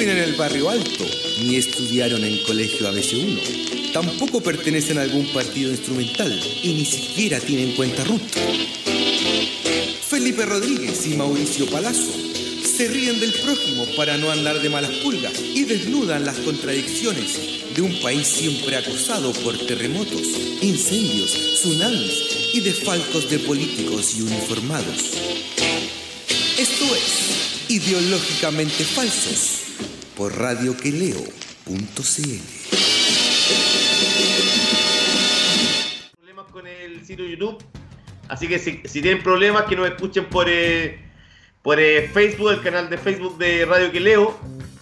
viven en el barrio alto, ni estudiaron en colegio ABC1. Tampoco pertenecen a algún partido instrumental y ni siquiera tienen cuenta RUT. Felipe Rodríguez y Mauricio Palazzo se ríen del prójimo para no andar de malas pulgas y desnudan las contradicciones de un país siempre acosado por terremotos, incendios, tsunamis y desfalcos de políticos y uniformados. Esto es Ideológicamente Falsos por radioqueleo.cl. Problemas con el sitio YouTube. Así que si, si tienen problemas, que nos escuchen por, eh, por eh, Facebook, el canal de Facebook de Radio Queleo,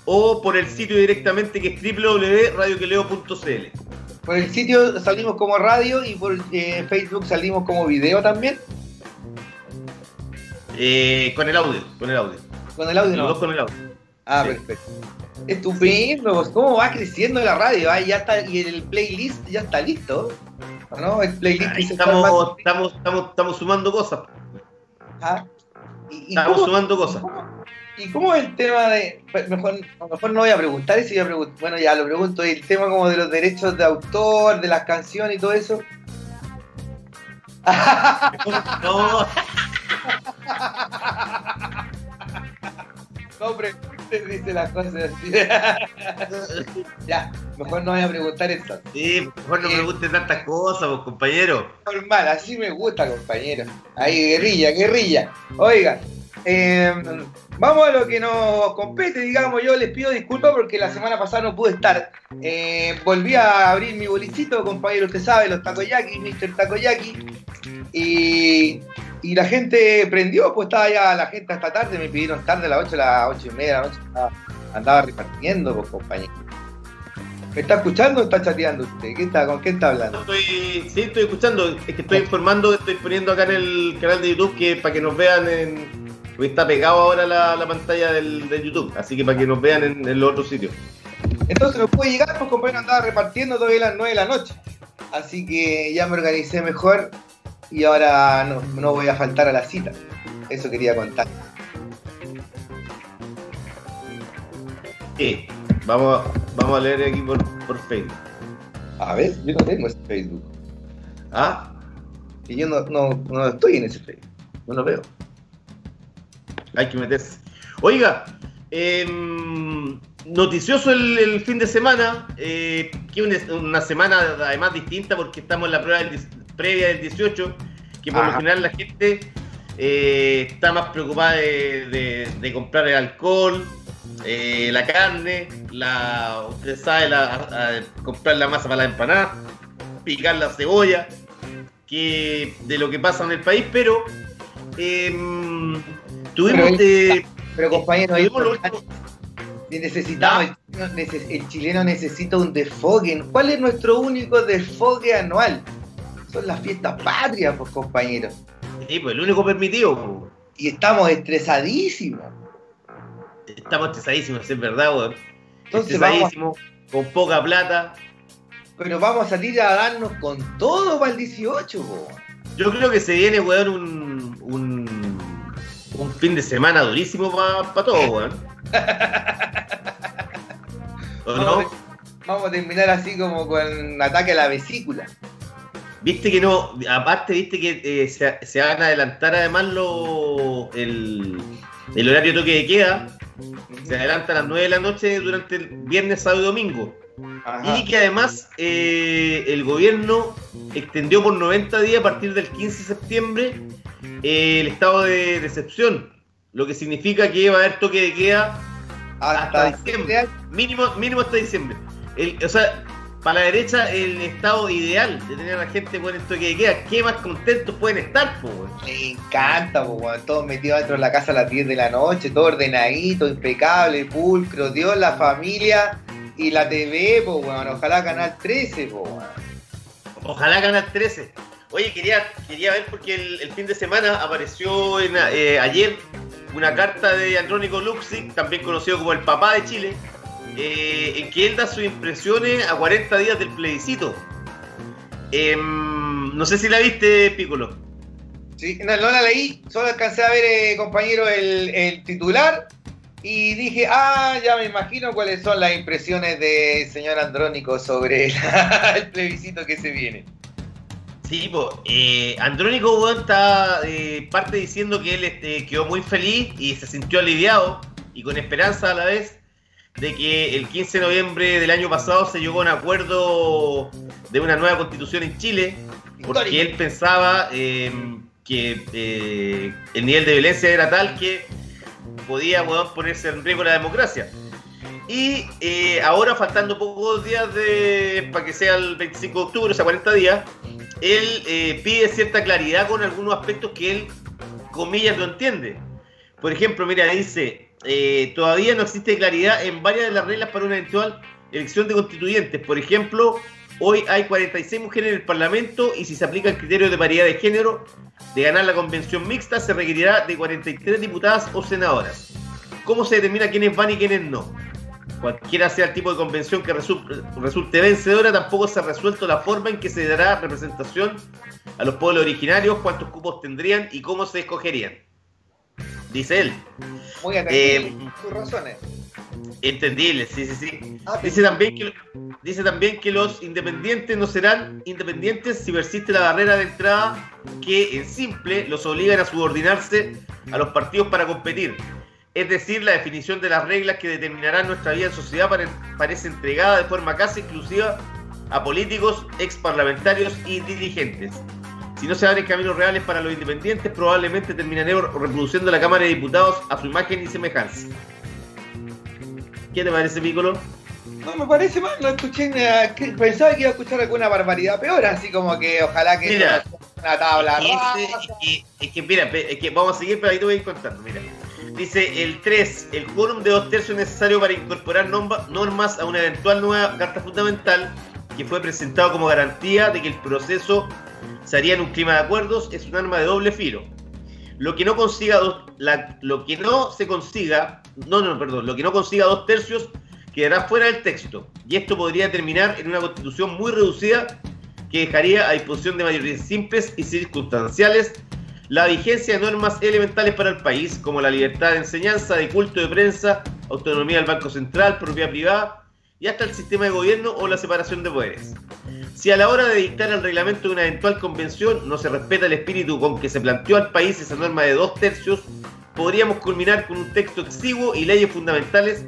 o por el sitio directamente que es www.radioqueleo.cl. Por el sitio salimos como radio y por eh, Facebook salimos como video también. Eh, con el audio, con el audio. Con el audio Los no. dos con el audio. Ah, Sí. perfecto. Estupendo, pues, cómo va creciendo la radio, ah, ya está, y el playlist ya está listo. ¿No? El playlist Ahí se está estamos, estamos, estamos, estamos sumando cosas. Ah, ¿Y, y Estamos cómo, sumando cosas. ¿Y cómo es el tema de.? Mejor, a lo mejor no voy a preguntar eso, voy a preguntar, bueno, ya lo pregunto, el tema como de los derechos de autor, de las canciones y todo eso. No, No preguntes, dice las cosas así. ya, mejor no voy a preguntar eso. sí, mejor no me gusten tantas cosas, pues, compañero. Normal, así me gusta, compañero. Ahí, guerrilla, guerrilla. Oiga, eh, vamos a lo que nos compete, digamos. Yo les pido disculpas porque la semana pasada no pude estar. Eh, volví a abrir mi bolichito, compañero, usted sabe, los takoyaki, Mr. Takoyaki. Y, y la gente prendió, pues estaba ya la gente hasta tarde, me pidieron tarde a las 8, a las 8 y media de la noche. Andaba, andaba repartiendo, pues, compañero. ¿Me está escuchando o está chateando usted? ¿Qué está, ¿Con quién está hablando? Estoy, sí, estoy escuchando. Es que estoy informando, estoy poniendo acá en el canal de YouTube que para que nos vean en. Está pegado ahora la, la pantalla del, de YouTube, así que para que nos vean en, en los otros sitios. Entonces no pude llegar, pues compañero andaba repartiendo todavía a las 9 de la noche. Así que ya me organicé mejor y ahora no, no voy a faltar a la cita. Eso quería contar. Sí, vamos, a- vamos a leer aquí por, por Facebook. A ver, yo no tengo ese Facebook. ¿Ah? Y yo no, no, no estoy en ese Facebook. No lo veo. Hay que meterse. Oiga, em, noticioso el, el fin de semana, eh, que una, una semana además distinta porque estamos en la prueba del, previa del 18, que por Ajá. lo general la gente eh, está más preocupada de, de- de comprar el alcohol, eh, la carne, la, usted sabe, la, a- a comprar la masa para la empanada, picar la cebolla, que de lo que pasa en el país, pero em, tuvimos... Pero eh, Pero compañero, necesitamos, el, el chileno necesita un desfogue. ¿Cuál es nuestro único desfogue anual? Son las fiestas patrias, pues compañero. Sí, pues el único permitido. po. Y estamos estresadísimos. Estamos estresadísimos, es verdad, weón. Estresadísimos, con poca plata. pero vamos a salir a darnos con todo para el 18, po. Yo creo que se viene, weón, un, un, un fin de semana durísimo para todo, weón. ¿O Vamos, no? a- vamos a terminar así como con ataque a la vesícula. Viste que no, aparte, viste que eh, se, se van a adelantar además lo, el, el horario de toque de queda. Se adelanta a las 9 de la noche durante el viernes, sábado y domingo. Ajá. Y que además eh, el gobierno extendió por 90 días a partir del 15 de septiembre eh, el estado de, de excepción, lo que significa que va a haber toque de queda hasta diciembre, mínimo, mínimo hasta diciembre. El- o sea, para la derecha el estado ideal de tener a la gente con el toque de queda, ¿qué más contentos pueden estar? Po, weón? Me encanta, po, weón. Todos metidos dentro de la casa a las 10 de la noche, todo ordenadito, impecable, pulcro, Dios, la familia y la TV, po, weón. Ojalá Canal 13, po, weón. Ojalá Canal 13. Oye, quería, quería ver porque el, el fin de semana apareció en, eh, ayer una carta de Andrónico Luxic, también conocido como el papá de Chile, eh, en que él da sus impresiones a 40 días del plebiscito. Em, no sé si la viste, Piccolo. Sí, no, no la leí, solo alcancé a ver, eh, compañero, el, el titular y dije, ah, ya me imagino cuáles son las impresiones del señor Andrónico sobre el plebiscito que se viene. Sí, pues, Andrónico está eh, parte diciendo que él este, quedó muy feliz y se sintió aliviado y con esperanza a la vez de que el 15 de noviembre del año pasado se llegó a un acuerdo de una nueva constitución en Chile, porque él pensaba eh, que eh, el nivel de violencia era tal que podía ponerse en riesgo la democracia. Y eh, ahora, faltando pocos días de, para que sea el 25 de octubre, o sea, 40 días, él pide cierta claridad con algunos aspectos que él, comillas, no entiende. Por ejemplo, mira, dice, eh, todavía no existe claridad en varias de las reglas para una eventual elección de constituyentes. Por ejemplo, hoy hay 46 mujeres en el Parlamento y si se aplica el criterio de paridad de género, de ganar la convención mixta se requerirá de 43 diputadas o senadoras. ¿Cómo se determina quiénes van y quiénes no? Cualquiera sea el tipo de convención que resulte vencedora, tampoco se ha resuelto la forma en que se dará representación a los pueblos originarios, cuántos cupos tendrían y cómo se escogerían dice él. Muy eh, sus razones. Entendible, sí, sí, sí. Ah, dice, también que, dice también que los independientes no serán independientes si persiste la barrera de entrada que, en simple, los obligan a subordinarse a los partidos para competir. Es decir, la definición de las reglas que determinarán nuestra vida en sociedad parece entregada de forma casi exclusiva a políticos, ex parlamentarios y dirigentes. Si no se abren caminos reales para los independientes, probablemente terminaremos reproduciendo la Cámara de Diputados a su imagen y semejanza. ¿Qué te parece, Piccolo? No me parece mal, no escuché pensaba que iba a escuchar alguna barbaridad peor, así como que ojalá que mira, una tabla es, que, mira, es que vamos a seguir, pero ahí te voy a ir contando, mira. Dice el 3, el quórum de dos tercios necesario para incorporar normas a una eventual nueva carta fundamental que fue presentado como garantía de que el proceso se haría en un clima de acuerdos, es un arma de doble filo. Lo que no consiga dos, lo que no se consiga, no, no, perdón, lo que no consiga dos tercios quedará fuera del texto. Y esto podría terminar en una constitución muy reducida que dejaría a disposición de mayorías simples y circunstanciales la vigencia de normas elementales para el país, como la libertad de enseñanza, de culto de prensa, autonomía del Banco Central, propiedad privada y hasta el sistema de gobierno o la separación de poderes. Si a la hora de dictar el reglamento de una eventual convención no se respeta el espíritu con que se planteó al país esa norma de dos tercios, podríamos culminar con un texto exiguo y leyes fundamentales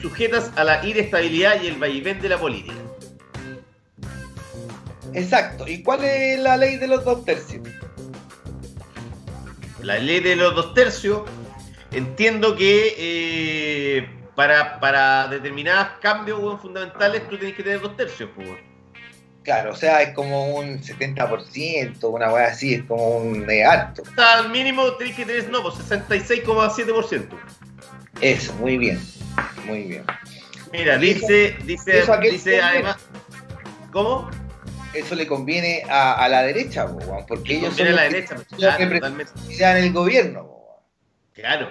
sujetas a la inestabilidad y el vaivén de la política. Exacto. ¿Y cuál es la ley de los dos tercios? La ley de los dos tercios, entiendo que eh, para, para determinados cambios fundamentales tú tienes que tener dos tercios, pues. Claro, o sea, es como un 70%, una weá así, es como un eh, alto. Al mínimo tenés que tener, no, pues 66,7%. Eso, muy bien, muy bien. Mira, dice, dice, dice además, ¿cómo? Eso le conviene a, la derecha, porque ellos son a la derecha, en el gobierno. Claro.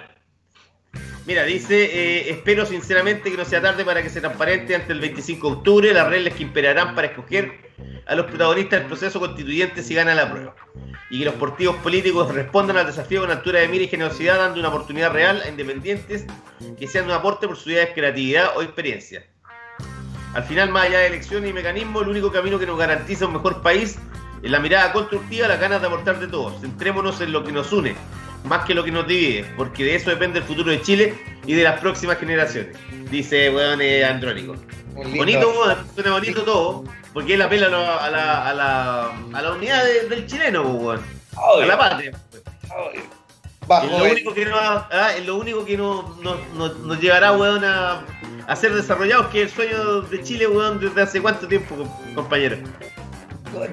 Mira, dice, eh, espero sinceramente que no sea tarde para que se transparente ante el 25 de octubre las reglas que imperarán para escoger a los protagonistas del proceso constituyente si gana la prueba. Y que los partidos políticos respondan al desafío con altura de mira y generosidad, dando una oportunidad real a independientes que sean un aporte por su de creatividad o experiencia. Al final, más allá de elecciones y mecanismos, el único camino que nos garantiza un mejor país es la mirada constructiva, la ganas de aportar de todos. Centrémonos en lo que nos une, más que lo que nos divide, porque de eso depende el futuro de Chile y de las próximas generaciones. Dice, weón, eh, Andrónico. Bonito, weón, suena bonito todo, porque él apela a la, a la, a la unidad del chileno, weón. A la patria. es lo, único que no, ah, es lo único que no, nos llevará, weón, a, a ser desarrollados, que es el sueño de Chile, weón, desde hace cuánto tiempo, compañero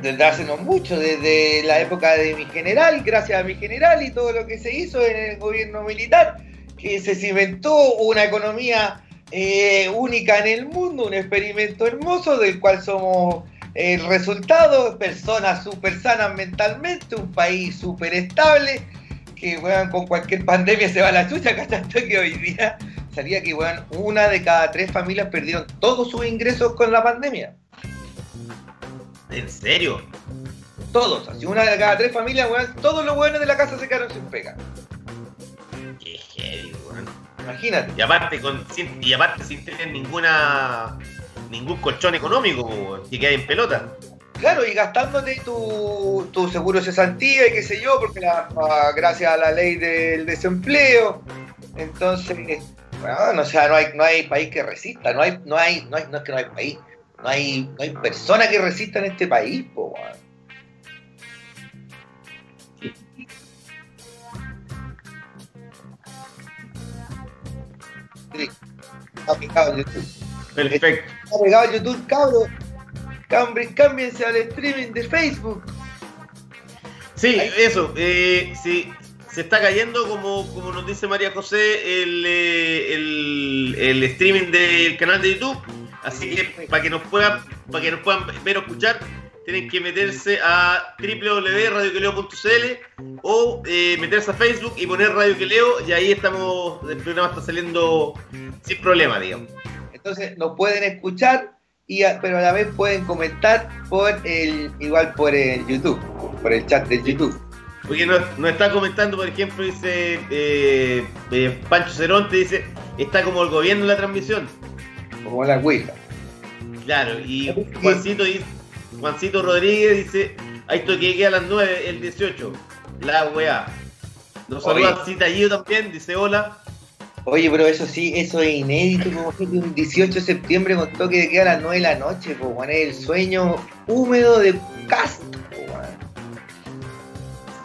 desde hace mucho, desde la época de mi general, gracias a mi general y todo lo que se hizo en el gobierno militar, que se cimentó una economía eh, única en el mundo, un experimento hermoso del cual somos el resultado, personas súper sanas mentalmente, un país súper estable, que bueno, con cualquier pandemia se va la chucha, tanto que hoy día salía que bueno, una de cada tres familias perdieron todos sus ingresos con la pandemia. ¿En serio? Todos, así una de cada tres familias, weón, todos los weones de la casa se quedaron sin pega. Qué heavy, weón. Imagínate. Y aparte, con, sin, y aparte sin tener ninguna ningún colchón económico, que queda en pelota. Claro, y gastándote tu, seguro de cesantía y qué sé yo, porque gracias a la ley del desempleo. Entonces, bueno, o sea, no hay, no hay país que resista, no hay, no hay, no hay, no es que no hay país, no hay, no hay persona que resista en este país, po, Está pegado en YouTube. Perfecto. Está pegado en YouTube, cabros. Cámbiense al streaming de Facebook. Sí, eso. Eh, sí, se está cayendo, como, como nos dice María José, el, eh, el, el, streaming del canal de YouTube. Así que para que nos puedan, para que nos puedan ver o escuchar, tienen que meterse a www.radioqueleo.cl o eh, meterse a Facebook y poner Radio Queleo y ahí estamos, el programa está saliendo sin problema, digamos. Entonces nos pueden escuchar y pero a la vez pueden comentar por el igual por el YouTube, por el chat de YouTube. Porque nos, está comentando, por ejemplo, dice eh, eh, Pancho Cerón, te dice, está como el gobierno en la transmisión. Como la Ouija. Claro, y Juancito, Juancito Rodríguez dice, hay toque a las 9, el 18. La weá. Nos saluda Citallido también, dice hola. Oye, pero eso sí, eso es inédito, como que un 18 de septiembre con toque de queda a las 9 de la noche, pues, bueno, es el sueño húmedo de Cast,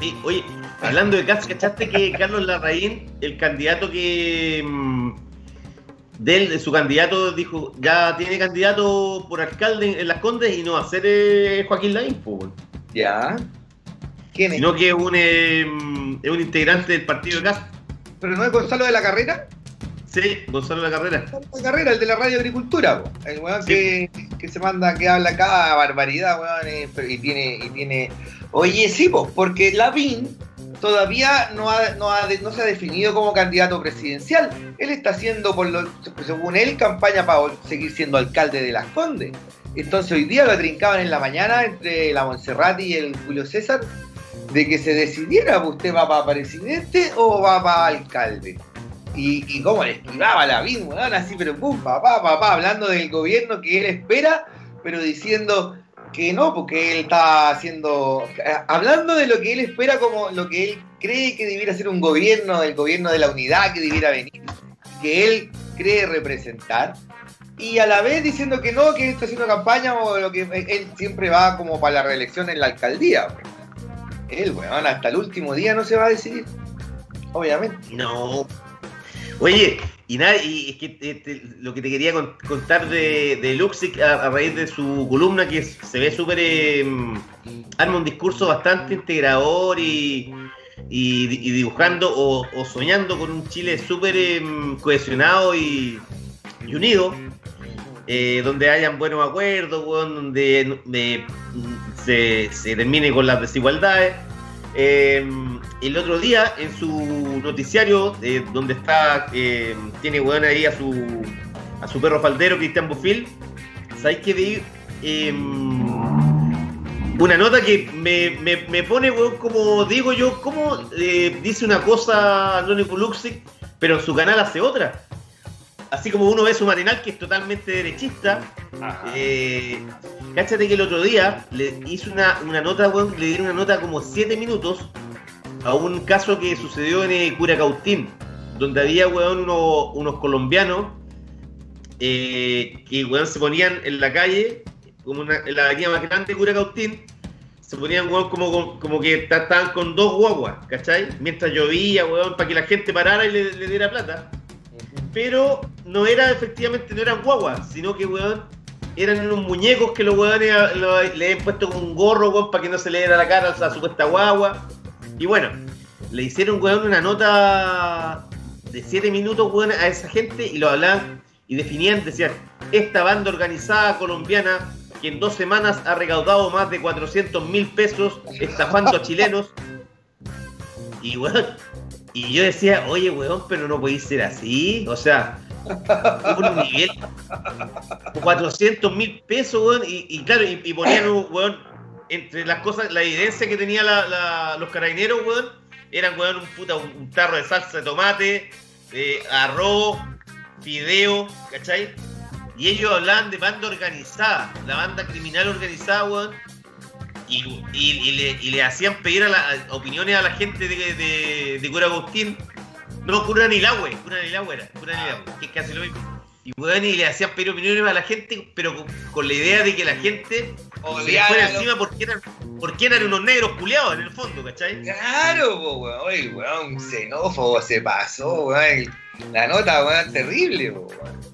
Sí, oye, hablando de Cast, ¿cachaste que Carlos Larraín, el candidato que mm, de, su candidato dijo, ya tiene candidato por alcalde en, Las Condes y no va a ser eh, Joaquín Laín, pues, Ya. ¿Quién es? Sino que es un, eh, es un integrante del partido de Cast. ¿Pero no es Gonzalo de la Carrera? Sí, Gonzalo de la Carrera. Gonzalo de la Carrera, el de la radio agricultura, el weón que, se manda, que habla cada barbaridad, weón, eh, y tiene, y tiene. Oye, sí, pues, porque Lavín todavía no, ha, no, no, se ha definido como candidato presidencial. Él está haciendo, por lo, según él, campaña para seguir siendo alcalde de Las Condes. Entonces hoy día lo trincaban en la mañana entre la Montserrat y el Julio César de que se decidiera, pues, ¿usted va para presidente o va para alcalde? Y, y cómo le esquivaba la vida, así, pero pum, papá, papá, hablando del gobierno que él espera, pero diciendo que no, porque él está haciendo, hablando de lo que él espera como lo que él cree que debiera ser un gobierno, el gobierno de la unidad que debiera venir, que él cree representar, y a la vez diciendo que no, que está haciendo campaña o lo que él siempre va como para la reelección en la alcaldía él, weón, hasta el último día no se va a decidir. Obviamente. No. Oye, y nada, y es que este, lo que te quería contar de, de Luxic a, raíz de su columna, que se ve súper. Em, arma un discurso bastante integrador y, dibujando o, soñando con un Chile súper em, cohesionado y, unido. Eh, donde hayan buenos acuerdos, donde se, termine con las desigualdades. Eh, el otro día, en su noticiario, eh, donde está, tiene weón ahí a su, a su perro faldero, Cristian Bufil, ¿sabéis que vi una nota que me, pone, weón, como digo yo, como dice una cosa Andrónico Luxic, pero en su canal hace otra? así como uno ve su matinal que es totalmente derechista, eh, cáchate que el otro día le hizo una, nota, weón, le dieron una nota como 7 minutos a un caso que sucedió en eh, Curacautín, donde había, weón, unos colombianos eh, que, weón, se ponían en la calle, como en la avenida más grande de Curacautín, se ponían, weón, como, como que estaban con dos guaguas, ¿cachai? Mientras llovía, weón, para que la gente parara y le diera plata pero no era efectivamente, no eran guaguas, sino que, weón, eran unos muñecos que los weones le habían puesto con un gorro, weón, para que no se le diera la cara a la supuesta guagua. Y bueno, le hicieron, weón, una nota de 7 minutos, a esa gente y lo hablaban y definían, decían, esta banda organizada colombiana que en dos semanas ha recaudado más de 400 mil pesos estafando a chilenos. Y, weón, y yo decía, oye, weón, pero no podéis ser así. O sea, nivel. 400 mil pesos. Y, claro, y, ponían, weón, entre las cosas, la evidencia que tenía los carabineros, weón, eran, weón, un puta, un, tarro de salsa de tomate, eh, arroz, fideo, ¿cachai? Y ellos hablaban de banda organizada, la banda criminal organizada, weón. Y, y, le, hacían pedir a la, opiniones a la gente de, de, de Cura Agustín. No, Cura Nilagüe, Cura Nilagüe era, Cura Nilagüe, que es casi lo mismo. Y, weón, y le hacían pedir opiniones a la gente, pero con, la idea de que la gente se le fuera encima porque eran, porque eran unos negros culeados en el fondo, ¿cachai? Claro, weón, oye, weón, xenófobo se pasó, weón. La nota, weón, terrible, weón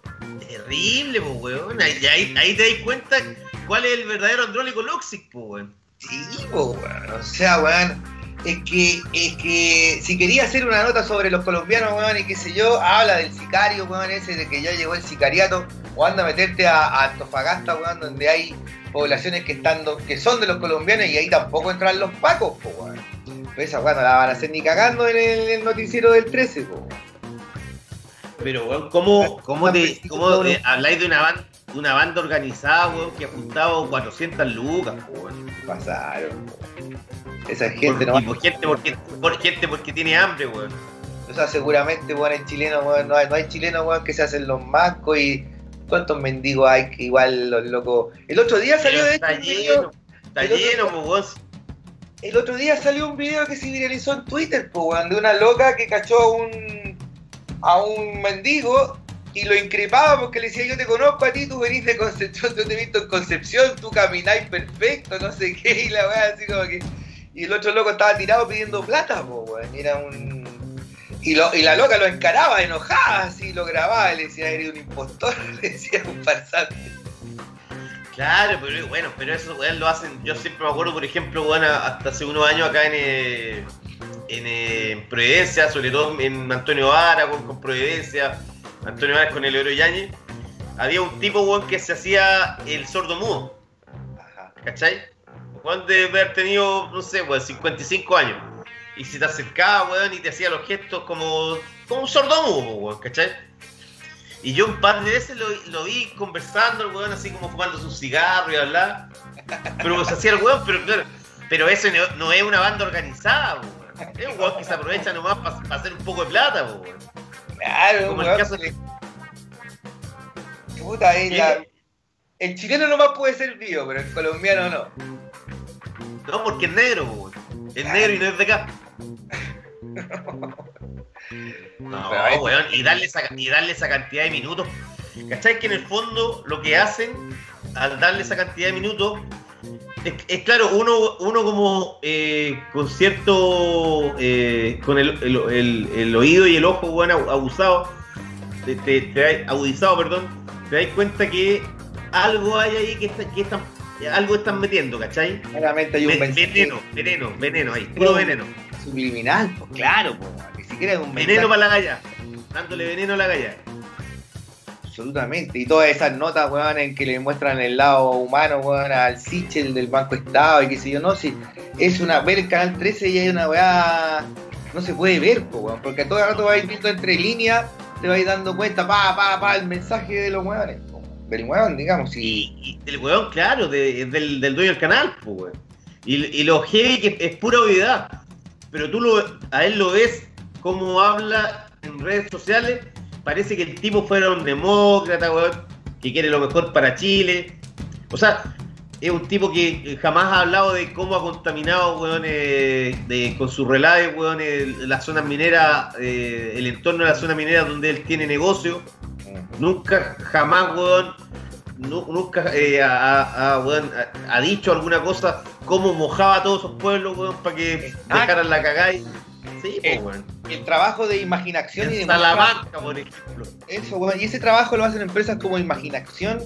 terrible, pues, weón. Ahí, ahí, te das cuenta cuál es el verdadero andrónico Loxic, pues, weón. Sí, pues, weón. O sea, weón. Es que, es que si quería hacer una nota sobre los colombianos, weón, y qué sé yo, habla del sicario, weón, ese de que ya llegó el sicariato, o anda a meterte a, Antofagasta, weón, donde hay poblaciones que están que son de los colombianos y ahí tampoco entran los pacos, pues, weón. Pues esa weón no la van a hacer ni cagando en el, noticiero del 13, pues, pero, weón, ¿cómo, cómo, te, cómo habláis de una banda, una banda organizada, weón, que ha juntado 400 lucas, weón? Pasaron, Esa gente no por, gente porque, por gente porque tiene hambre, weón. O sea, seguramente, weón, en chileno, weón, no hay, no hay chilenos, weón, que se hacen los mascos y cuántos mendigos hay que igual los locos. El otro día salió de Está lleno, está lleno, weón. El otro día salió un video que se viralizó en Twitter, pues, weón, de una loca que cachó un a un mendigo y lo increpaba porque le decía, yo te conozco a ti, tú venís de Concepción, yo te he visto en Concepción, tú camináis perfecto, no sé qué, y la weá así como que... Y el otro loco estaba tirado pidiendo plata, po, weón, era un... Y, lo, y la loca lo encaraba enojada, así lo grababa, le decía, eres un impostor, le decía, un farsante. Claro, pero bueno, pero eso weón, lo hacen, yo siempre me acuerdo, por ejemplo, weón, hasta hace unos años acá en... Eh en, Providencia, sobre todo en Antonio Vara con, Providencia, Antonio Vara con el Oro Yañez, había un tipo, weón, que se hacía el sordo mudo. ¿Cachai? Juan debe haber tenido, no sé, weón, 55 años. Y si te acercaba, weón, y te hacía los gestos como, como un sordo mudo, weón, ¿cachai? Y yo un par de veces lo, vi conversando, el weón, así como fumando su cigarro y hablar. Pero se hacía el weón, pero claro, pero eso no, es una banda organizada, weón. Es un weón que se aprovecha nomás para hacer un poco de plata, weón. Claro, Como el caso de. Puta, El chileno nomás puede ser vivo, pero el colombiano no. No, porque es negro, weón. Es negro y no es de acá. No, weón, y darle, esa, y darle esa cantidad de minutos. ¿Cachai? Que en el fondo lo que hacen al darle esa cantidad de minutos es, claro, uno, uno como eh, con cierto, eh, con el, el, el, oído y el ojo, bueno, abusado, te, te, agudizado, perdón, te das cuenta que algo hay ahí que, está, que están, algo están metiendo, ¿cachai? Claramente hay un veneno, veneno, veneno ahí, puro veneno. Subliminal, pues claro, pues, ni siquiera es un veneno para la galla, dándole veneno a la galla absolutamente. Y todas esas notas, weón, en que le muestran el lado humano, weón, al Sichel del Banco Estado y qué sé yo, no, si es una, ver el canal 13 y hay una weá, no se puede ver, weón, porque todo el rato vais viendo entre líneas, te vais dando cuenta, pa, pa, pa, el mensaje de los weones, del weón, digamos. Y, y del weón, claro, del, del, dueño del canal, pues. Y, y lo heavy que es pura obviedad, pero tú lo, a él lo ves como habla en redes sociales parece que el tipo fuera un demócrata, weón, que quiere lo mejor para Chile. O sea, es un tipo que jamás ha hablado de cómo ha contaminado, weón, eh, con sus relaves, weón, las zonas mineras, eh, el entorno de la zona minera donde él tiene negocio. Nunca, jamás, weón, nunca eh, ha, ha, dicho alguna cosa, cómo mojaba a todos esos pueblos, weón, para que dejaran la cagada. Sí, pues, el trabajo de imaginación y de Salamanca, por ejemplo. Eso, bueno, y ese trabajo lo hacen empresas como Imaginación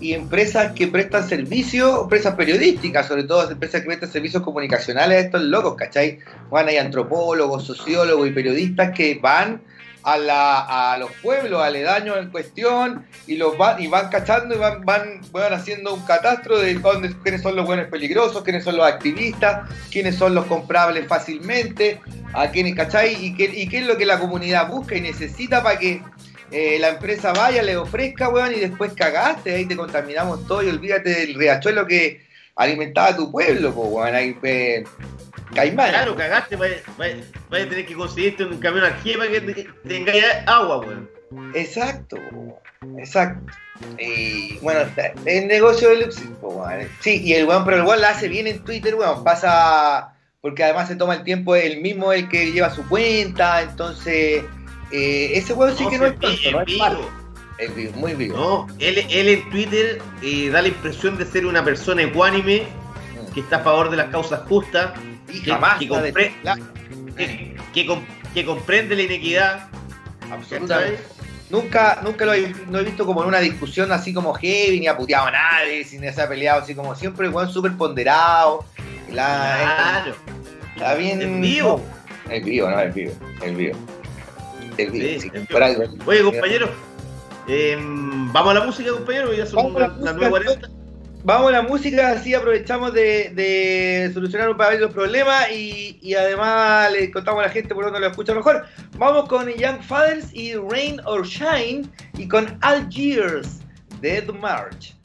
y empresas que prestan servicios, empresas periodísticas, sobre todo empresas que prestan servicios comunicacionales a estos locos, ¿cachai? Bueno, hay antropólogos, sociólogos y periodistas que van a, la, a los pueblos aledaños en cuestión y los van y van cachando y van, van, van haciendo un catastro de dónde, quiénes son los buenos peligrosos, quiénes son los activistas, quiénes son los comprables fácilmente, a quiénes, ¿cachai? Y qué, y qué es lo que la comunidad busca y necesita para que eh, la empresa vaya, le ofrezca, weón, y después cagaste, ahí te contaminamos todo y olvídate del riachuelo que alimentaba tu pueblo, pues, weón. Ahí, Caimán. Claro, cagaste, vaya, vaya- vaya a tener que conseguirte un camión aquí para que te- tengáis agua, weón. Exacto, po, exacto. Y bueno, el negocio de Luxi, po, weón. Sí, y el weón, pero el weón la hace bien en Twitter, weón. Pasa, porque además se toma el tiempo, el mismo el que lleva su cuenta, entonces, eh, ese weón sí que no es tonto, no es malo. Es vivo, muy vivo. No, él, él en Twitter eh, da la impresión de ser una persona ecuánime que está a favor de las causas justas, y que- jamás que compre- que, que com- que comprende la inequidad. absolutamente. Nunca, nunca lo he, no he visto como en una discusión así como heavy, ni ha puteado a nadie, sin se ha peleado, así como siempre, weón, súper ponderado. La, Claro, Está bien. en vivo. El vivo, no, el vivo. El vivo. El vivo. Sí, algo. Oye, compañero, em, vamos a la música, compañero, ya son Vamos la las música, 9.40. Vamos a la música, así aprovechamos de, de solucionar un par de problemas y, y además le contamos a la gente por donde lo escucha mejor. Vamos con Young Fathers y Rain or Shine y con Algiers de The March.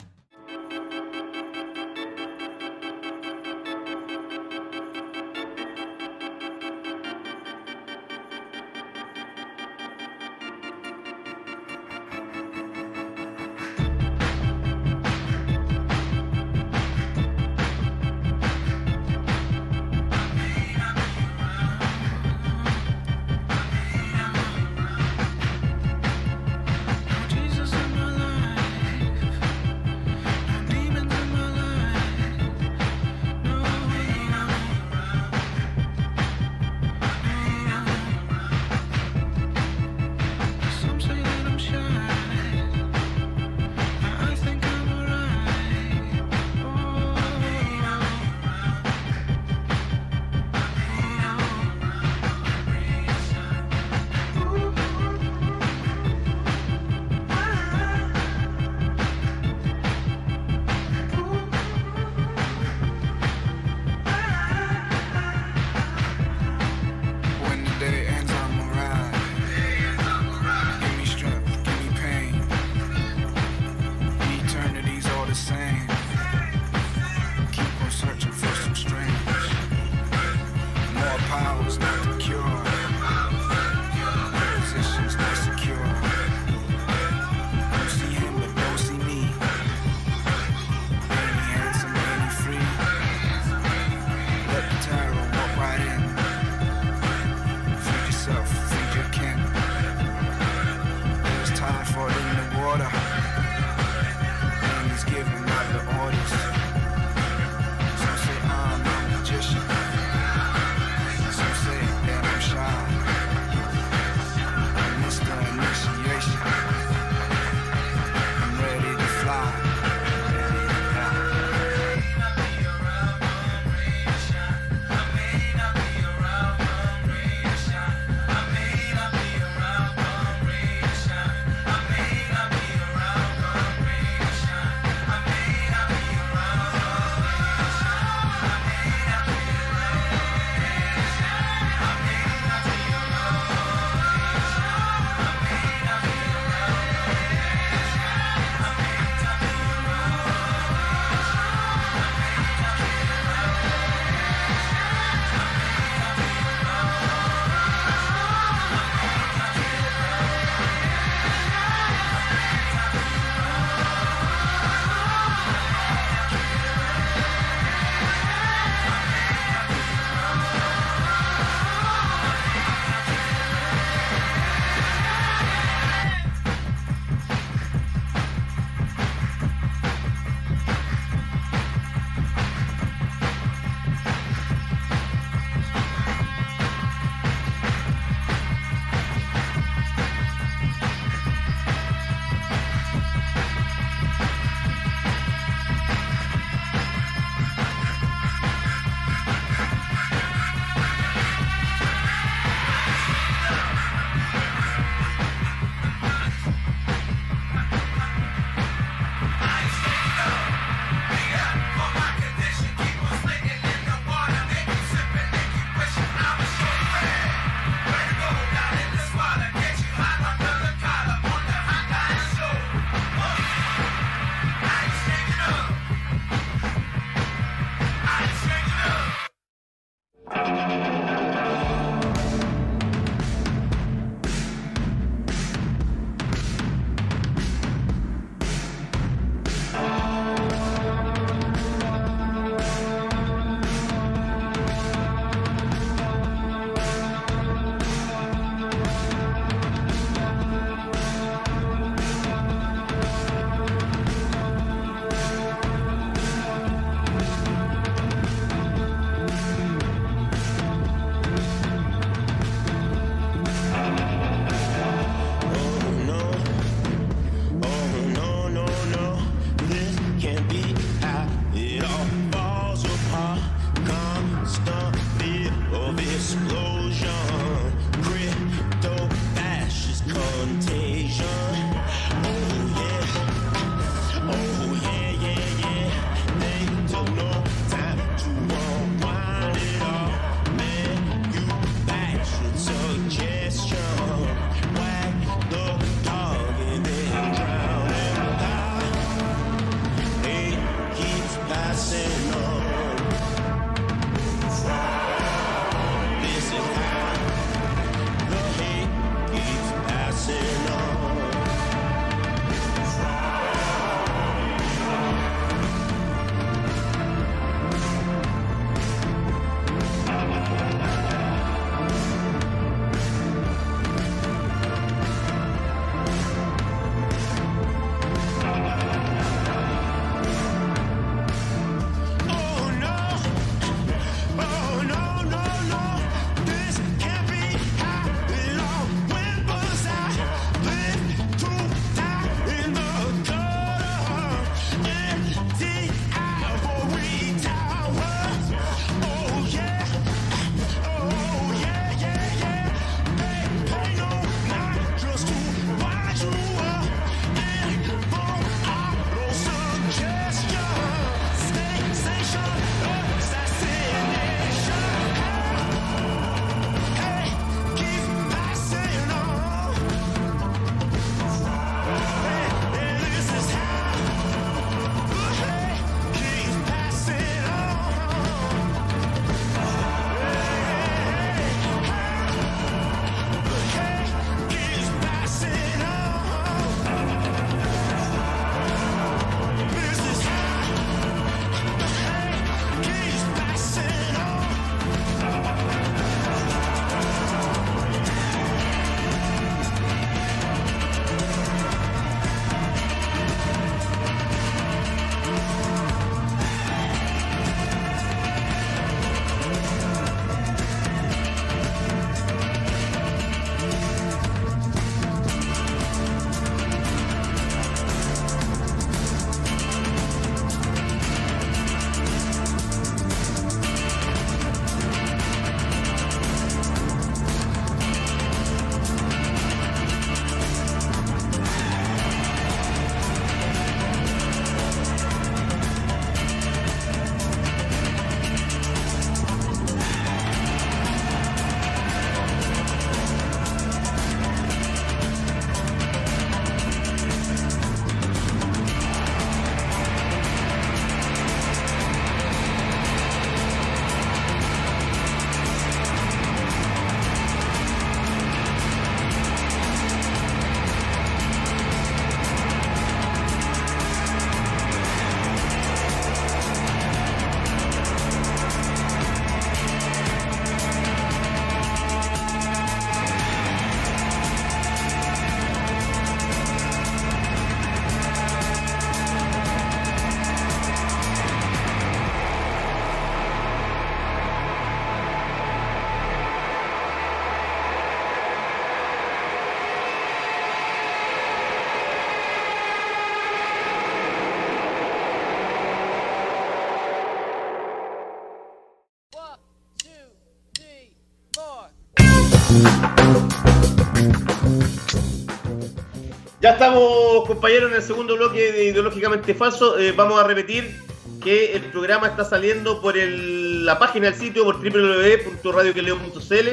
Ya estamos, compañeros, en el segundo bloque de Ideológicamente Falso. Eh, vamos a repetir que el programa está saliendo por el- la página del sitio, por www.radioqueleo.cl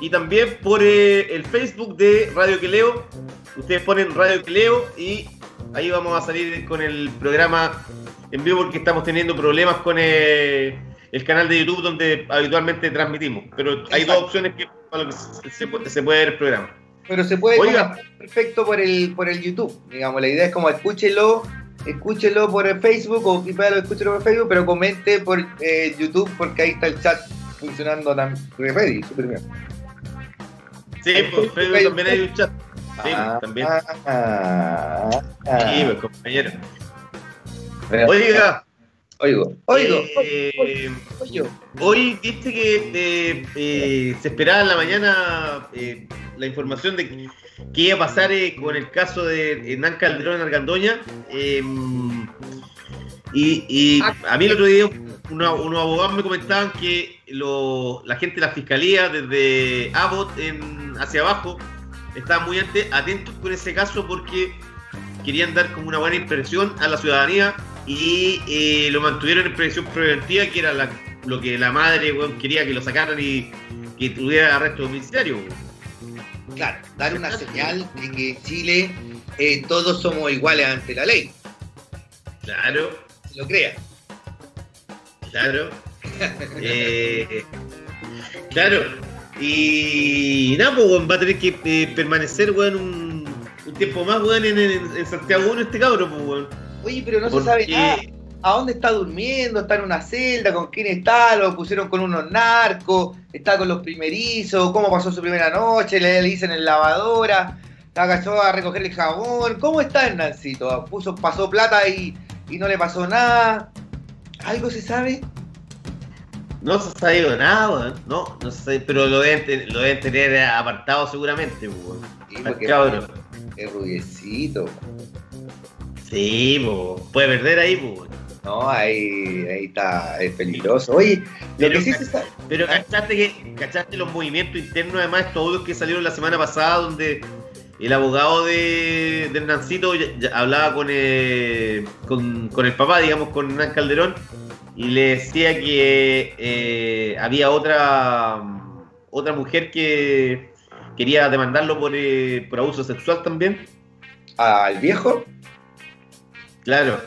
y también por eh, el Facebook de Radio Queleo. Ustedes ponen Radio Queleo y ahí vamos a salir con el programa en vivo porque estamos teniendo problemas con eh, el canal de YouTube donde habitualmente transmitimos. Pero hay Exacto. dos opciones que, para lo que se, se puede- se puede ver el programa. Pero se puede Oiga. perfecto por el, por el YouTube. Digamos, la idea es como escúchelo, escúchelo por el Facebook o quizás lo escúchelo por Facebook, pero comente por eh, YouTube porque ahí está el chat funcionando tan ready, súper bien. Sí, pues Facebook también hay un chat. Sí, Ah, también. ah, ah. Sí, pues, compañero. Oiga, oigo, oigo, eh, oigo, oigo. hoy viste que eh, eh, se esperaba en la mañana eh, la información de que, que iba a pasar eh, con el caso de Hernán Calderón en Argandoña. eh, y, y a mí el otro día uno- unos abogados me comentaban que lo- la gente de la fiscalía, desde Abbott en, hacia abajo, estaban muy atentos con ese caso porque querían dar como una buena impresión a la ciudadanía y eh, lo mantuvieron en prisión preventiva, que era la- lo que la madre weón, quería que lo sacaran y que tuviera arresto domiciliario. Claro, dar una señal de que en Chile eh, todos somos iguales ante la ley. Claro, Se lo crea. claro. Eh, claro. Y nada, pues weón, va a tener que permanecer weón, un, un tiempo más weón, en, en- en Santiago 1 este cabro, pues, weón. Oye, pero no se sabe nada. ¿A dónde está durmiendo? ¿Está en una celda? ¿Con quién está? ¿Lo pusieron con unos narcos? ¿Está con los primerizos? ¿Cómo pasó su primera noche? ¿Le, le dicen en lavadora? ¿Agachó a recoger el jabón? ¿Cómo está Hernancito? ¿Puso, ¿Pasó plata y, y no le pasó nada? ¿Algo se sabe? No se ha sabido nada. No, no se sabe, pero lo deben, ten- lo deben tener apartado seguramente, weón. Sí, porque es rubiecito. Sí, pues, puede perder ahí, weón. No, ahí, ahí está, es peligroso. Oye, lo Pero- que sí se sabe... Pero cachaste que cachaste los movimientos internos, además, estos audios que salieron la semana pasada, donde el abogado de, de Hernancito ya- ya hablaba con, eh, con, con el papá, digamos, con Hernán Calderón, y le decía que eh, había otra otra mujer que quería demandarlo por, eh, por abuso sexual también. al viejo Claro.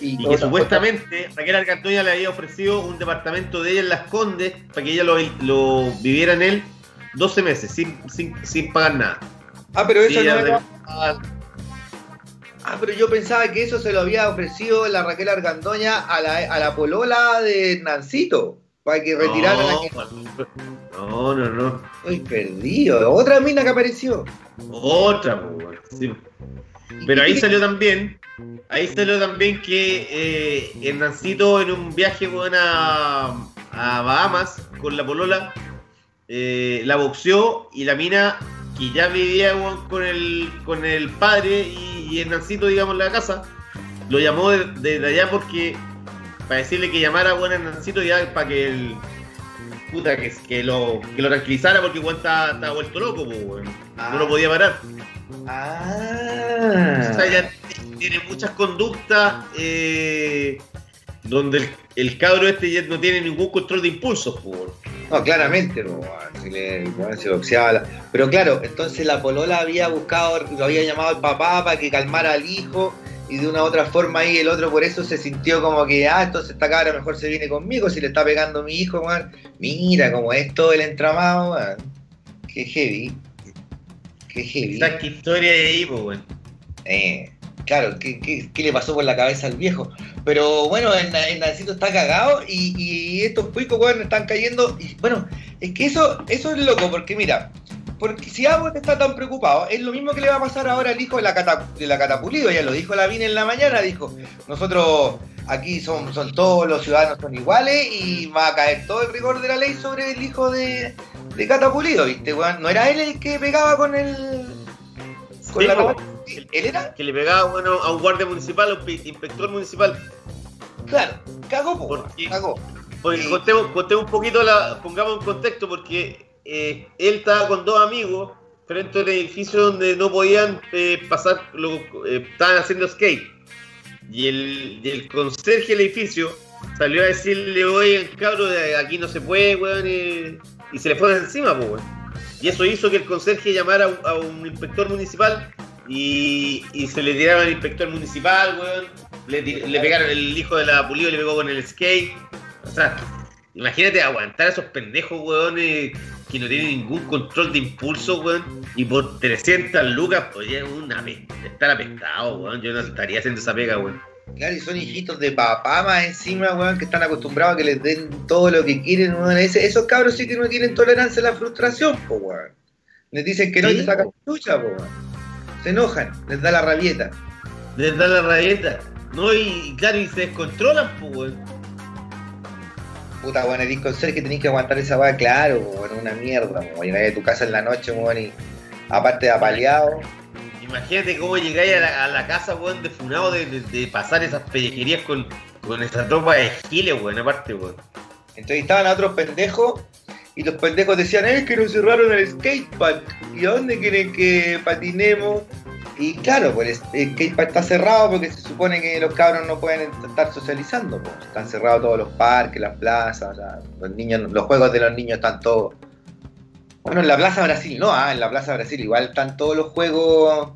Y que supuestamente Raquel Argandoña le había ofrecido un departamento de ella en Las Condes para que ella lo, lo viviera en él 12 meses sin, sin, sin pagar nada. Ah, pero eso no era... Ah, pero yo pensaba que eso se lo había ofrecido la Raquel Argandoña a la, a la polola de Nancito, para que retirara no, la no, no, no. Estoy perdido. Otra mina que apareció. Otra, weón, sí. Pero ahí salió también, ahí salió también que eh, Hernancito en un viaje weón, a, a Bahamas con la polola eh, la boxeó y la mina que ya vivía weón, con el con el padre y, y Hernancito, digamos, en la casa, lo llamó de- desde allá porque para decirle que llamara a Hernancito ya para que el puta que, que lo que lo tranquilizara porque weón estaba, estaba vuelto loco, po, weón. no lo podía parar. Ah. O sea, ya tiene muchas conductas eh, donde el, el cabro este ya no tiene ningún control de impulsos. po, weón. No, claramente, si le, weón, se boxeaba Pero claro, entonces la polola había buscado, lo había llamado al papá para que calmara al hijo y de una u otra forma ahí el otro por eso se sintió como que, ah, entonces esta cabra mejor se viene conmigo si le está pegando mi hijo, weón. Mira cómo es todo el entramado, weón. Qué heavy. Qué heavy. Esa historia de ahí, po, weón. Eh, claro, ¿qué, qué, qué le pasó por la cabeza al viejo? Pero bueno, el, el Nancito está cagado y, y estos cuicos, weón, están cayendo. Y bueno, es que eso, eso es loco, porque mira, porque si Abbott está tan preocupado, es lo mismo que le va a pasar ahora al hijo de la, cata, de la Catapulido. Ya lo dijo la Vine en la mañana, dijo, nosotros aquí son, son todos los ciudadanos son iguales y va a caer todo el rigor de la ley sobre el hijo de, de Catapulido, ¿viste, weón? ¿No era él el que pegaba con el... con Sí, la ¿Él era? que le pegaba bueno, a un guardia municipal, a un inspector municipal. Claro, cagó, po. Porque Sí. contemos, contemos un poquito, la, pongamos en contexto, porque eh, él estaba con dos amigos frente a un edificio donde no podían eh, pasar, lo, eh, estaban haciendo skate. Y el, y el conserje del edificio salió a decirle, oye, cabro, de aquí no se puede, weón, y, y se le fue de encima, pues, weón. Y eso hizo que el conserje llamara a, un- a un inspector municipal y, y se le tiraron al inspector municipal, weón. Le, pegaron, el hijo de la pulido le pegó con el skate. O sea, imagínate aguantar a esos pendejos, weón, eh, que no tienen ningún control de impulso, weón. Y por 300 lucas, pues ya una estar apestado, weón. Yo no estaría haciendo esa pega, weón. Claro, y son hijitos de papá más encima, weón, que están acostumbrados a que les den todo lo que quieren, weón. Esos cabros sí que no tienen tolerancia a la frustración, po, weón. Les dicen que no y te sacan chucha, po, weón. Se enojan, les da la rabieta. Les da la rayeta. No, y, claro, y se descontrolan, pues, weón. Puta, weón, eres con ser que tenés que aguantar esa weá, claro, weón, una mierda, weón. Llegáis a tu casa en la noche, weón, y aparte de apaleado, Imagínate cómo llegáis a la, a la casa, weón, de funado de, de- de pasar esas pellejerías con, con esa tropa de giles, weón, aparte, weón. entrevistaban a otros pendejos y los pendejos decían, es que nos cerraron el skatepark. ¿Y a dónde quieren que patinemos? Y claro, pues el skatepark está cerrado porque se supone que los cabros no pueden estar socializando. Pues. Están cerrados todos los parques, las plazas, los niños, los juegos de los niños están todos. Bueno, en la Plaza Brasil no, ah, en la Plaza Brasil igual están todos los juegos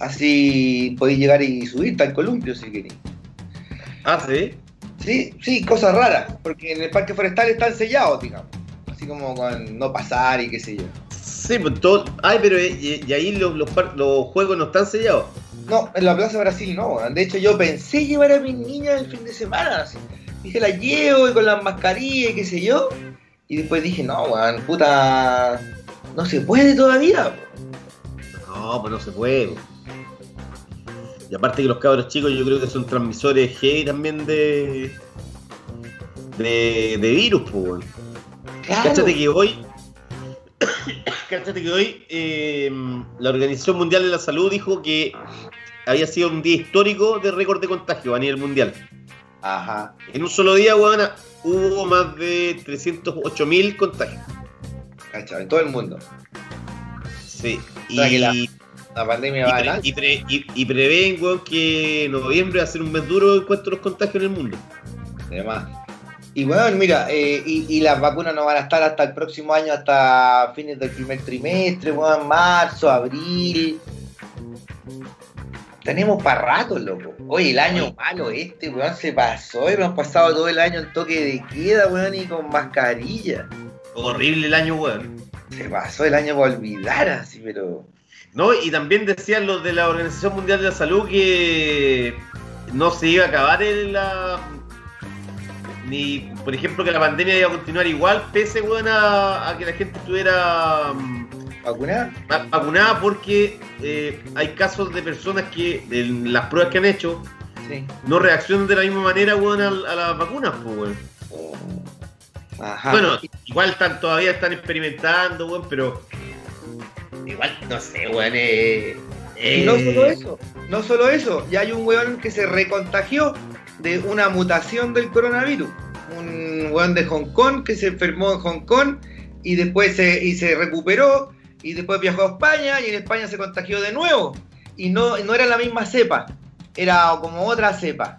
así podéis llegar y subir, está el columpio si queréis. Ah, sí. Sí, sí, cosas raras, porque en el parque forestal están sellados, digamos. Así como con no pasar y qué sé yo. Sí, pues todo. Ay, pero eh, y, y ahí los, los, par- los juegos no están sellados. No, en la Plaza Brasil no. De hecho, yo pensé llevar a mis niñas el fin de semana. así. Dije, la llevo y con las mascarillas y qué sé yo. Y después dije, no, weón, puta. No se puede todavía. No, pues no se puede. Y aparte que los cabros chicos yo creo que son transmisores heavy también de. de, de virus, pues. Claro. Cáchate que hoy. Cáchate que hoy eh, la Organización Mundial de la Salud dijo que había sido un día histórico de récord de contagio a nivel mundial. Ajá. En un solo día, weón, hubo más de 308.000 contagios. Cachado, en todo el mundo. Sí. O sea que la- Y, La pandemia y, va pre- a y pre- y- y prevén, weón, que noviembre va a ser un mes duro en cuanto a los contagios en el mundo. Además. Y bueno, mira, eh, y, y las vacunas no van a estar hasta el próximo año, hasta fines del primer trimestre, weón, marzo, abril. Tenemos para rato, loco. Oye, el año malo este, weón, se pasó. Hemos pasado todo el año en toque de queda, weón, y con mascarilla. Horrible el año, weón. Se pasó el año para olvidar, así, pero. No, y también decían los de la Organización Mundial de la Salud que no se iba a acabar en la. Ni, por ejemplo, que la pandemia iba a continuar igual, pese weón, a, a que la gente estuviera mm, ¿Vacunar? va- vacunada, porque eh, hay casos de personas que, en las pruebas que han hecho, Sí. no reaccionan de la misma manera, a, a las vacunas, pues, weón. Ajá. Bueno, igual están, todavía están experimentando, weón, pero. Igual, no sé, weón, eh. Y eh, no solo eso, no solo eso, ya hay un weón que se recontagió de una mutación del coronavirus. Un weón de Hong Kong que se enfermó en Hong Kong y después se, y se recuperó y después viajó a España y en España se contagió de nuevo. Y no, no era la misma cepa, era como otra cepa.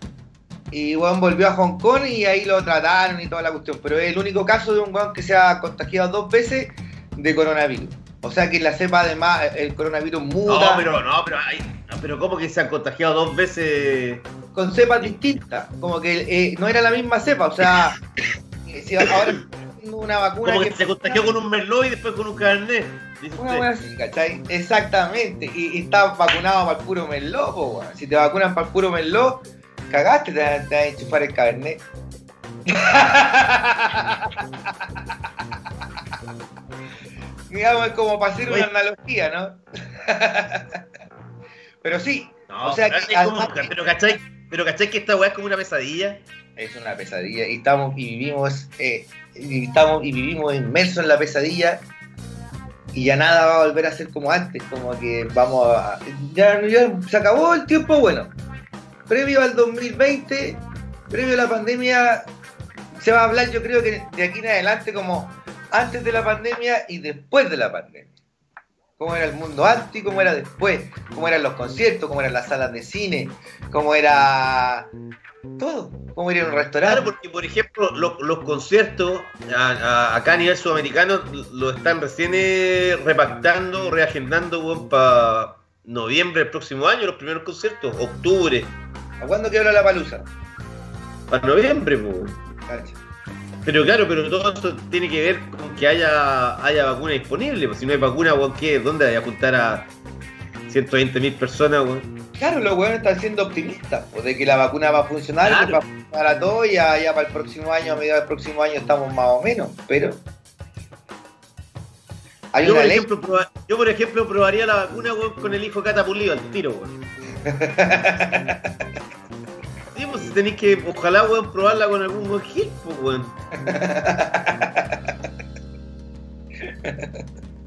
Y weón volvió a Hong Kong y ahí lo trataron y toda la cuestión. Pero es el único caso de un weón que se ha contagiado dos veces de coronavirus. O sea que la cepa además, el coronavirus muta. No, pero no, pero pero ¿cómo que se han contagiado dos veces? Con cepas distintas, como que eh, no era la misma cepa, o sea, eh, si ahora una vacuna Como que se contagió con un merlot y después con un. Dice una así, ¿cachai? Exactamente, y, y estás vacunado para el puro merlot, po, weón. si te vacunan para el puro merlot, cagaste, te, van a enchufar el cabernet. Digamos, es como para hacer una analogía, ¿no? Pero sí, No, o sea, que como- pero cachai, pero cachai que esta weá es como una pesadilla. Es una pesadilla y estamos y vivimos eh, estamos y vivimos inmersos en la pesadilla y ya nada va a volver a ser como antes, como que vamos a ya se acabó el tiempo bueno. Previo al 2020, previo a la pandemia se va a hablar yo creo que de aquí en adelante como antes de la pandemia y después de la pandemia. Cómo era el mundo antes y cómo era después, cómo eran los conciertos, cómo eran las salas de cine, cómo era todo, cómo era un restaurante. Claro, porque por ejemplo, lo- los conciertos a- a- acá a nivel sudamericano lo están recién eh, repactando, reagendando para noviembre del próximo año, los primeros conciertos, octubre, ¿A cuándo quebró la palusa? para noviembre, po. Pero claro, pero todo eso tiene que ver con que haya, haya vacuna disponible. Pues si no hay vacuna, ¿qué? ¿dónde hay a juntar a 120 mil personas, weón? Claro, los weones están siendo optimistas, pues, de que la vacuna va a funcionar, Claro. va a funcionar a todo y ya, ya para el próximo año, a mediados del próximo año estamos más o menos, pero hay Yo una por, ley. ejemplo, proba- yo, por ejemplo, probaría la vacuna, con el hijo catapulido al tiro, weón. Si tenéis que, ojalá, weón, probarla con algún buen hit, pues, weón.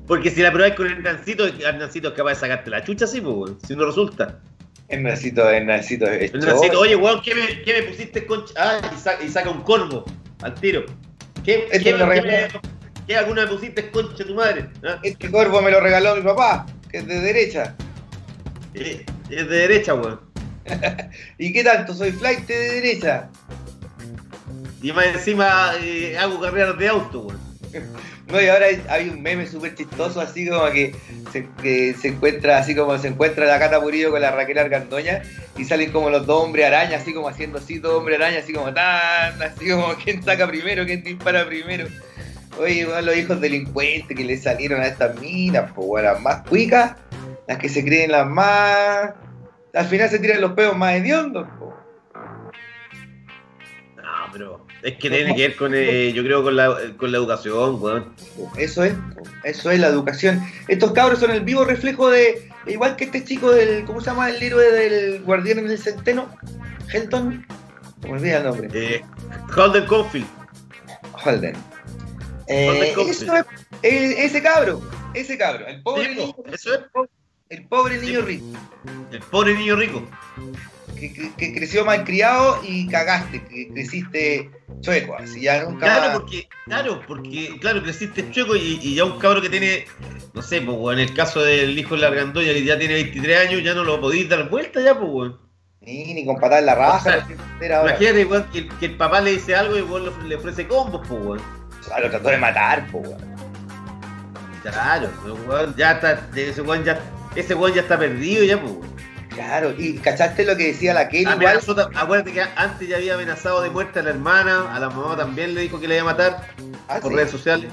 Porque si la probáis con el Nancito, el Nancito es capaz de sacarte la chucha, sí, pues, weón. Si no resulta. El Nacito, el es El choro. Nancito, oye, weón, ¿qué me, qué me pusiste concha? Ah, y saca, y saca un corvo al tiro. ¿Qué, Este qué, me qué, regaló. qué alguna me pusiste concha tu madre? ¿Ah? Este corvo me lo regaló mi papá, que es de derecha. Eh, Es de derecha, weón. ¿Y qué tanto? Soy flight de derecha. Y más encima eh, hago carreras de auto, weón. No, y ahora hay, un meme súper chistoso, así como que se, que se encuentra, así como se encuentra la Cata Purillo con la Raquel Argandoña y salen como los dos hombres araña, así como haciendo así, dos hombres araña, así como tan, así como quién saca primero, quién dispara primero. Oye, los hijos delincuentes que le salieron a estas minas, pues, weón, las más cuicas, las que se creen las más. Al final se tiran los peos más hediondos, po. No, pero es que tiene que ver con, eh, yo creo, con la, con la educación, weón. Eso es, eso es la educación. Estos cabros son el vivo reflejo de, igual que este chico del, ¿cómo se llama el héroe del Guardián en el Centeno? Helton, me olvida el nombre. Eh, Holden Caulfield. Holden. Eh, Holden Caulfield. eso es, eh, ese cabro, ese cabro, el pobre, Sí, niño, po, eso es. El pobre niño rico, El pobre niño rico. que, que- que creció mal criado y cagaste, que creciste chueco, así ya nunca Claro, porque, claro, porque, claro, creciste chueco y, y ya un cabro que tiene, no sé, pues, en el caso del hijo de la Argandoña que ya tiene 23 años, ya no lo podéis dar vuelta ya, pues, weón. ni, ni con patada en la raja, O sea, ahora. Imagínate, weón, que, el- que el papá le dice algo y lo- le ofrece combos, pues, weón. O sea, lo trató de matar, weón. Claro, pero, weón, ya está, ese weón ya, ese weón ya está perdido ya, pues. Claro, y ¿cachaste lo que decía la Kelly? Amenazó ta- acuérdate que antes ya había amenazado de muerte a la hermana, a la mamá también le dijo que le iba a matar Ah, por sí. redes sociales.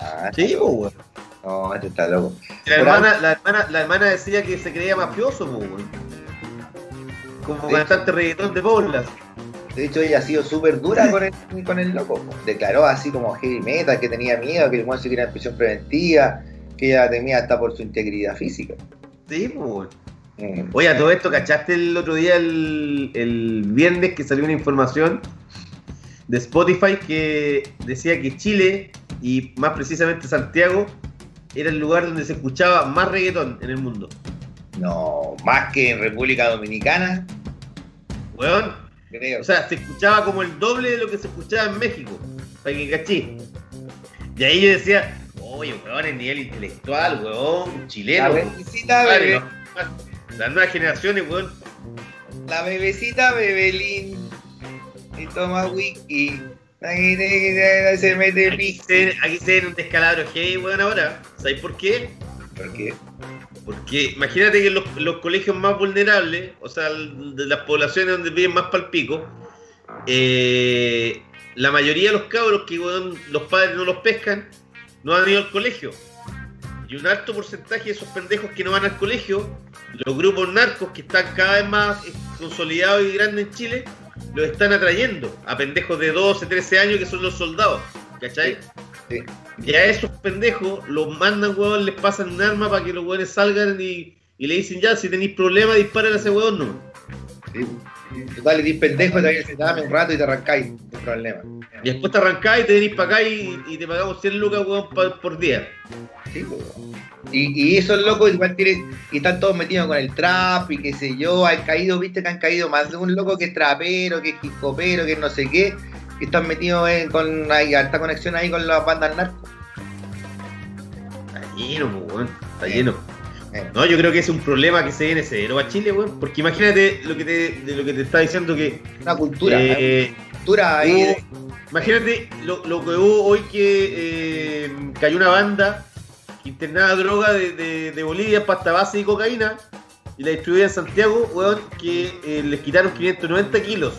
Ah, Sí, weón. No, este está loco. La hermana, la, hermana, la hermana decía que se creía mafioso, weón. Como Sí. cantante reggaetón de Poblas. De hecho, ella ha sido súper dura con el, con el loco. Declaró así como heavy metal, que tenía miedo, que el weón se quería en prisión preventiva, que ella temía hasta por su integridad física. Sí, pues. Mm. Oye, a todo esto, ¿cachaste el otro día, el, el viernes, que salió una información de Spotify que decía que Chile, y más precisamente Santiago, era el lugar donde se escuchaba más reggaetón en el mundo? No, más que en República Dominicana, Weón, creo. O sea, se escuchaba como el doble de lo que se escuchaba en México. Para que cachí. Y ahí yo decía, oye, weón, el nivel intelectual, weón, chileno. la bebecita, bebé. Las nuevas generaciones, weón. la bebecita Bebelín y toma wiki. Se mete Aquí se, aquí se ven un descalabro heavy, weón, ahora. ¿Sabes por qué? ¿Por qué? Porque imagínate que los, los colegios más vulnerables, o sea, de las poblaciones donde viven más palpico, eh, la mayoría de los cabros que weón, los padres no los pescan, no han ido al colegio. Y un alto porcentaje de esos pendejos que no van al colegio, los grupos narcos que están cada vez más eh, consolidados y grandes en Chile, los están atrayendo a pendejos de 12, 13 años que son los soldados. ¿Cachai? Sí. Y a esos pendejos los mandan, weón, les pasan un arma para que los weones salgan y, y le dicen ya, si tenéis problemas, disparen a ese weón, no. Sí. Total, y pendejo, te se dame un rato y te arrancáis, no problema. Y después te arrancáis y te venís para acá y, y te pagamos 100 lucas, weón, pa- por día. Sí, po. y, y esos locos igual tienen, y están todos metidos con el trap y qué sé yo, han caído, viste que han caído más de un loco que es trapero, que es hipopero, que es no sé qué, que están metidos en, con hay alta conexión ahí con las bandas narcos. Ahí no, pues, weón. Está lleno. No, yo creo que es un problema que se viene severo a Chile, weón. Porque imagínate lo que te, de lo que te está diciendo que. Una cultura, eh, una cultura ahí. de- imagínate lo, lo que hubo hoy que eh, cayó una banda que internaba droga de, de- de Bolivia, pasta base y cocaína y la distribuía en Santiago, weón, que eh, les quitaron 590 kilos.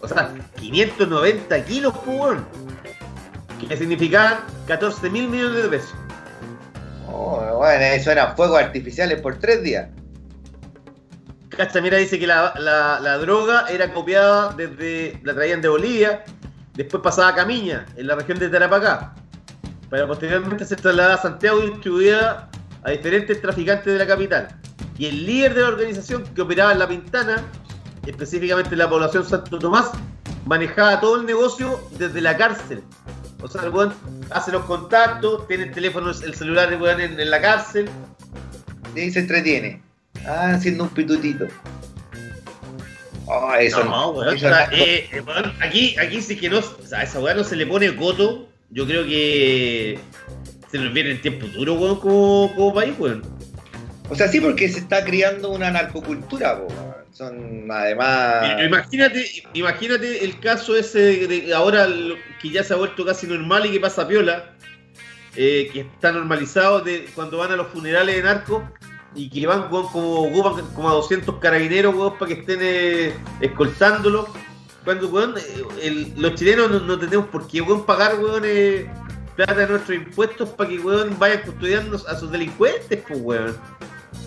O sea, 590 kilos, weón. Que significaban 14 mil millones de pesos. Oh, bueno, eso eran fuegos artificiales por tres días. Cacha, dice que la droga era copiada desde. la traían de Bolivia, después pasaba a Camiña, en la región de Tarapacá, para posteriormente ser trasladada a Santiago y distribuida a diferentes traficantes de la capital. Y el líder de la organización que operaba en La Pintana, específicamente en la población Santo Tomás, manejaba todo el negocio desde la cárcel. O sea, el weón hace los contactos, tiene el teléfono, el celular el weón, en, en la cárcel, Y se entretiene. Ah, haciendo un pitutito. Oh, eso No, weón, eso eh, eh, aquí, aquí sí que no, o sea, a esa weá no se le pone coto, yo creo que se nos viene en tiempo duro, weón, como, como país, weón. O sea, sí, porque se está criando una narcocultura, weón. Son además. Pero imagínate, imagínate el caso ese de, ahora que ya se ha vuelto casi normal y que pasa piola, eh, que está normalizado de cuando van a los funerales de narcos y que van como como a 200 carabineros weón, para que estén eh, escoltándolo. Cuando weón, eh, los chilenos no, tenemos por qué weón, pagar weón, eh, plata de nuestros impuestos para que weón, vayan custodiando a sus delincuentes, pues weón.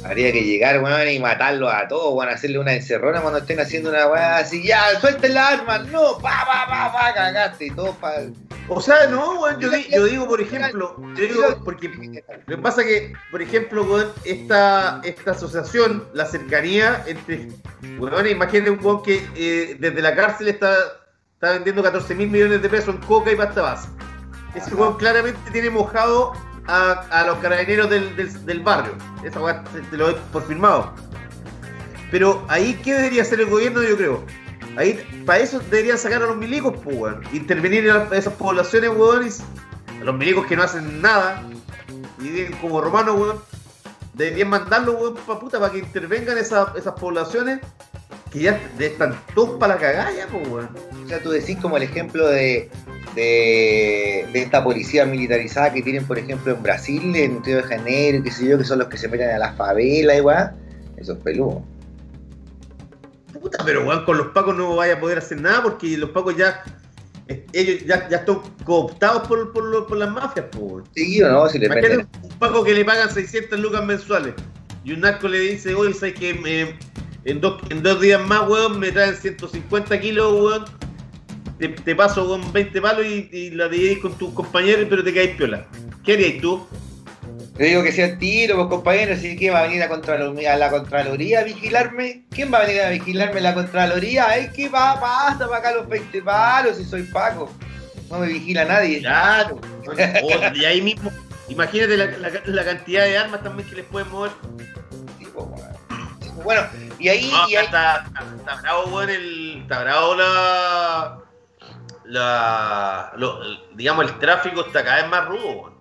Habría que llegar, weón, y matarlos a todos, weón, hacerle una encerrona cuando estén haciendo una weá así, ya, suelten las armas, no, pa, pa, pa, pa, cagaste, y todo pa. O sea, no, weón, yo, yo digo, por ejemplo, yo digo, porque Lo que pasa que, por ejemplo, con esta, esta asociación, la cercanía entre. Bueno, imagínate un weón que eh, desde la cárcel está, está vendiendo 14 mil millones de pesos en coca y pasta base. Ese weón claramente tiene mojado a, los carabineros del, del, barrio. Esa weá te, lo doy por firmado. Pero ahí, ¿qué debería hacer el gobierno? Yo creo. Ahí, para eso deberían sacar a los milicos, pues, weón. Intervenir en esas poblaciones, weón. a los milicos que no hacen nada. Y como romanos, weón. Deberían mandarlos, weón, pa' puta, para que intervengan esas, esas poblaciones que ya están todos para la cagada, ya, pues, weón. O sea, tú decís como el ejemplo de, de, de esta policía militarizada que tienen, por ejemplo, en Brasil, en Río de Janeiro, qué sé yo, que son los que se meten a las favelas y weá. Eso es peludo. Puta, pero weón, con los pacos no vaya a poder hacer nada porque los pacos ya. eh, Ellos ya, ya están cooptados por, por, por las mafias, pues, weón. Sí o no, si le Imagínate un paco que le pagan 600 lucas mensuales y un narco le dice, oye, ¿sabes que me- en, dos, en dos días más, weón, me traen 150 kilos, weón? Te, te paso, weón, 20 palos y, y la dividís con tus compañeros, pero te caes piola. ¿Qué harías tú? Le digo que sea tiro, pues compañeros, si que va a venir a, Contraloría, a la Contraloría a vigilarme. ¿Quién va a venir a vigilarme la Contraloría? Ay, ¿qué va? Basta para acá los 20 palos si soy Paco. No me vigila nadie. Claro. Y ahí mismo, imagínate la, la- la cantidad de armas también que les pueden mover. Bueno, y ahí, No, y ahí está, está, está bravo, el. Está bravo la. La. lo- digamos, el tráfico está cada vez más rudo, weón.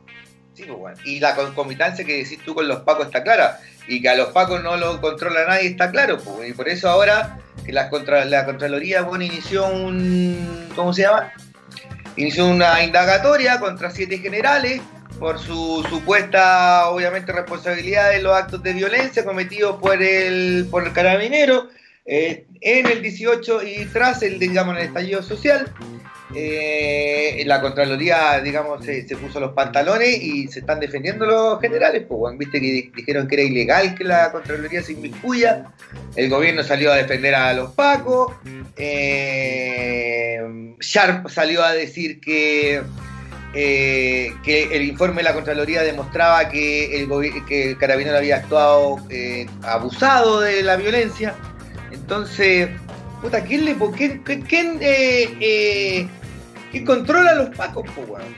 Sí, pues, bueno. Y la concomitancia que decís tú con los pacos está clara. Y que a los pacos no lo controla nadie está claro. Pues, y por eso ahora que la, contra, la Contraloría bueno, inició un. ¿Cómo se llama? Inició una indagatoria contra siete generales por su supuesta, obviamente, responsabilidad en los actos de violencia cometidos por el, por el carabinero eh, en el 18 y tras el, digamos, el estallido social. Eh, la Contraloría, digamos, se, puso los pantalones y se están defendiendo los generales. Pues, viste que di- dijeron que era ilegal que la Contraloría se inmiscuya. El gobierno salió a defender a los pacos. Eh, Sharp salió a decir que, eh, que el informe de la Contraloría demostraba que el, que el carabinero había actuado eh, abusado de la violencia. Entonces, puta, ¿quién le quién, quién- eh, eh, quién controla a los pacos, po, weón?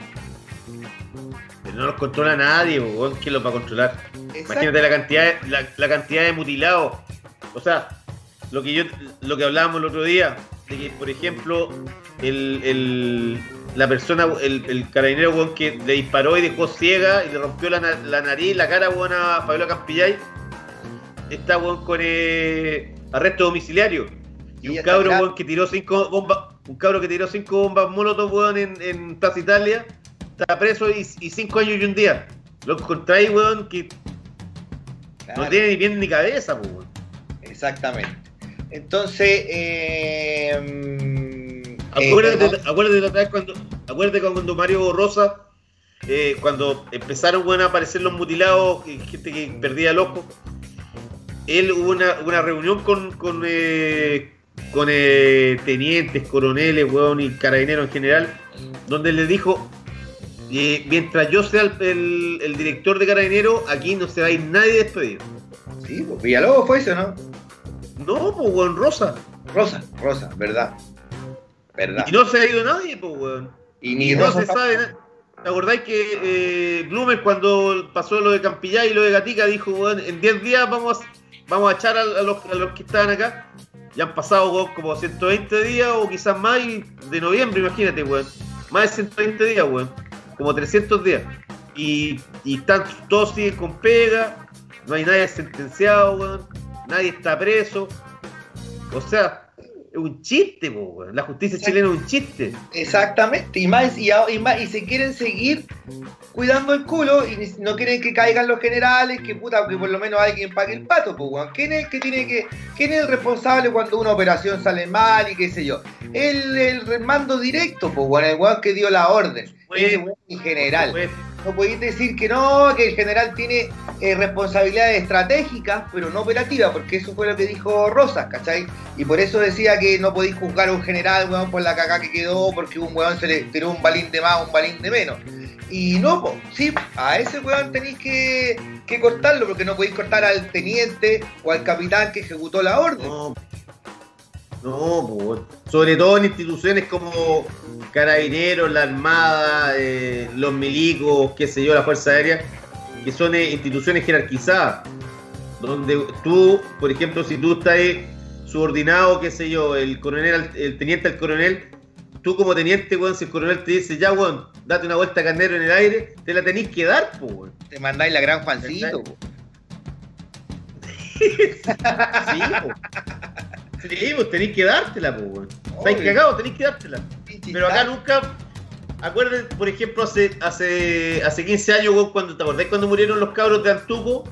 Pero no los controla nadie, weón. ¿Quién los va a controlar? Exacto. Imagínate la cantidad, de, la, la cantidad de mutilados. O sea, lo que yo, lo que hablábamos el otro día, de que por ejemplo, el, el- la persona, el, el carabinero weón, que le disparó y dejó ciega y le rompió la, la nariz, la cara weón, a Pablo Campillay, está weón, con eh, arresto domiciliario. Y Y un cabro weón, que tiró cinco bombas, un cabro que tiró cinco bombas molotov weón, en, en Plaza Italia, está preso y, y cinco años y un día. Lo encontráis, weón, que Claro. no tiene ni pie ni cabeza, weón. Exactamente. Entonces, eh, Acuérdate, eh, acuérdate vez cuando, acuérdate cuando Mario Rosa, eh, cuando empezaron bueno, a aparecer los mutilados, gente que perdía el ojo, él hubo una, una reunión con, con, eh, con eh, tenientes, coroneles, weón, y carabineros en general, donde le dijo, eh, mientras yo sea el, el- el director de carabineros, aquí no se va a ir nadie despedido. sí, pues, Villalobos fue eso, ¿no? No, pues weón, Rosa. Rosa, Rosa, verdad. Verdad. Y no se ha ido nadie, pues weón. Y ni Y no se sabe nada. ¿Te acordáis que eh, Blumer cuando pasó lo de Campillay y lo de Gatica dijo, weón, en 10 días vamos a, vamos a echar a, a los, a los que estaban acá? Ya han pasado weón, como 120 días o quizás más y de noviembre, imagínate, weón. Más de 120 días, weón. Como 300 días. Y, y están, todos siguen con pega, no hay nadie sentenciado, weón. Nadie está preso. O sea, un chiste, po, weón. La justicia chilena es un chiste. Exactamente, y más, y, más, y se quieren seguir cuidando el culo y no quieren que caigan los generales, que puta, que por lo menos alguien pague el pato, weón. ¿Quién es el que tiene que, quién es el responsable cuando una operación sale mal y qué sé yo? El, el mando directo, pues, weón, el weón que dio la orden. El general. No podéis decir que no, que el general tiene eh, responsabilidades estratégicas, pero no operativas, porque eso fue lo que dijo Rosas, ¿cachai? Y por eso decía que no podéis juzgar a un general, weón, por la cagá que quedó, porque un weón se le tiró un balín de más, un balín de menos. Y no, sí, a ese weón tenéis que, que cortarlo, porque no podéis cortar al teniente o al capitán que ejecutó la orden. No, no weón. sobre todo en instituciones como Carabineros, la Armada, eh, los milicos, qué sé yo, la Fuerza Aérea, que son eh, instituciones jerarquizadas, donde tú, por ejemplo, si tú estás eh, subordinado, qué sé yo, el coronel, el teniente al coronel, tú como teniente, weón, si el coronel te dice, ya, weón, date una vuelta carnero en el aire, te la tenés que dar, weón. Te mandáis la gran Juancito, po. Sí, po. Sí, pues tenés que dártela, po, weón. Estáis cagados, tenés que dártela. Pero acá nunca. Acuerden, por ejemplo, hace, hace, hace 15 años, weón, cuando te acordás cuando murieron los cabros de Antuco,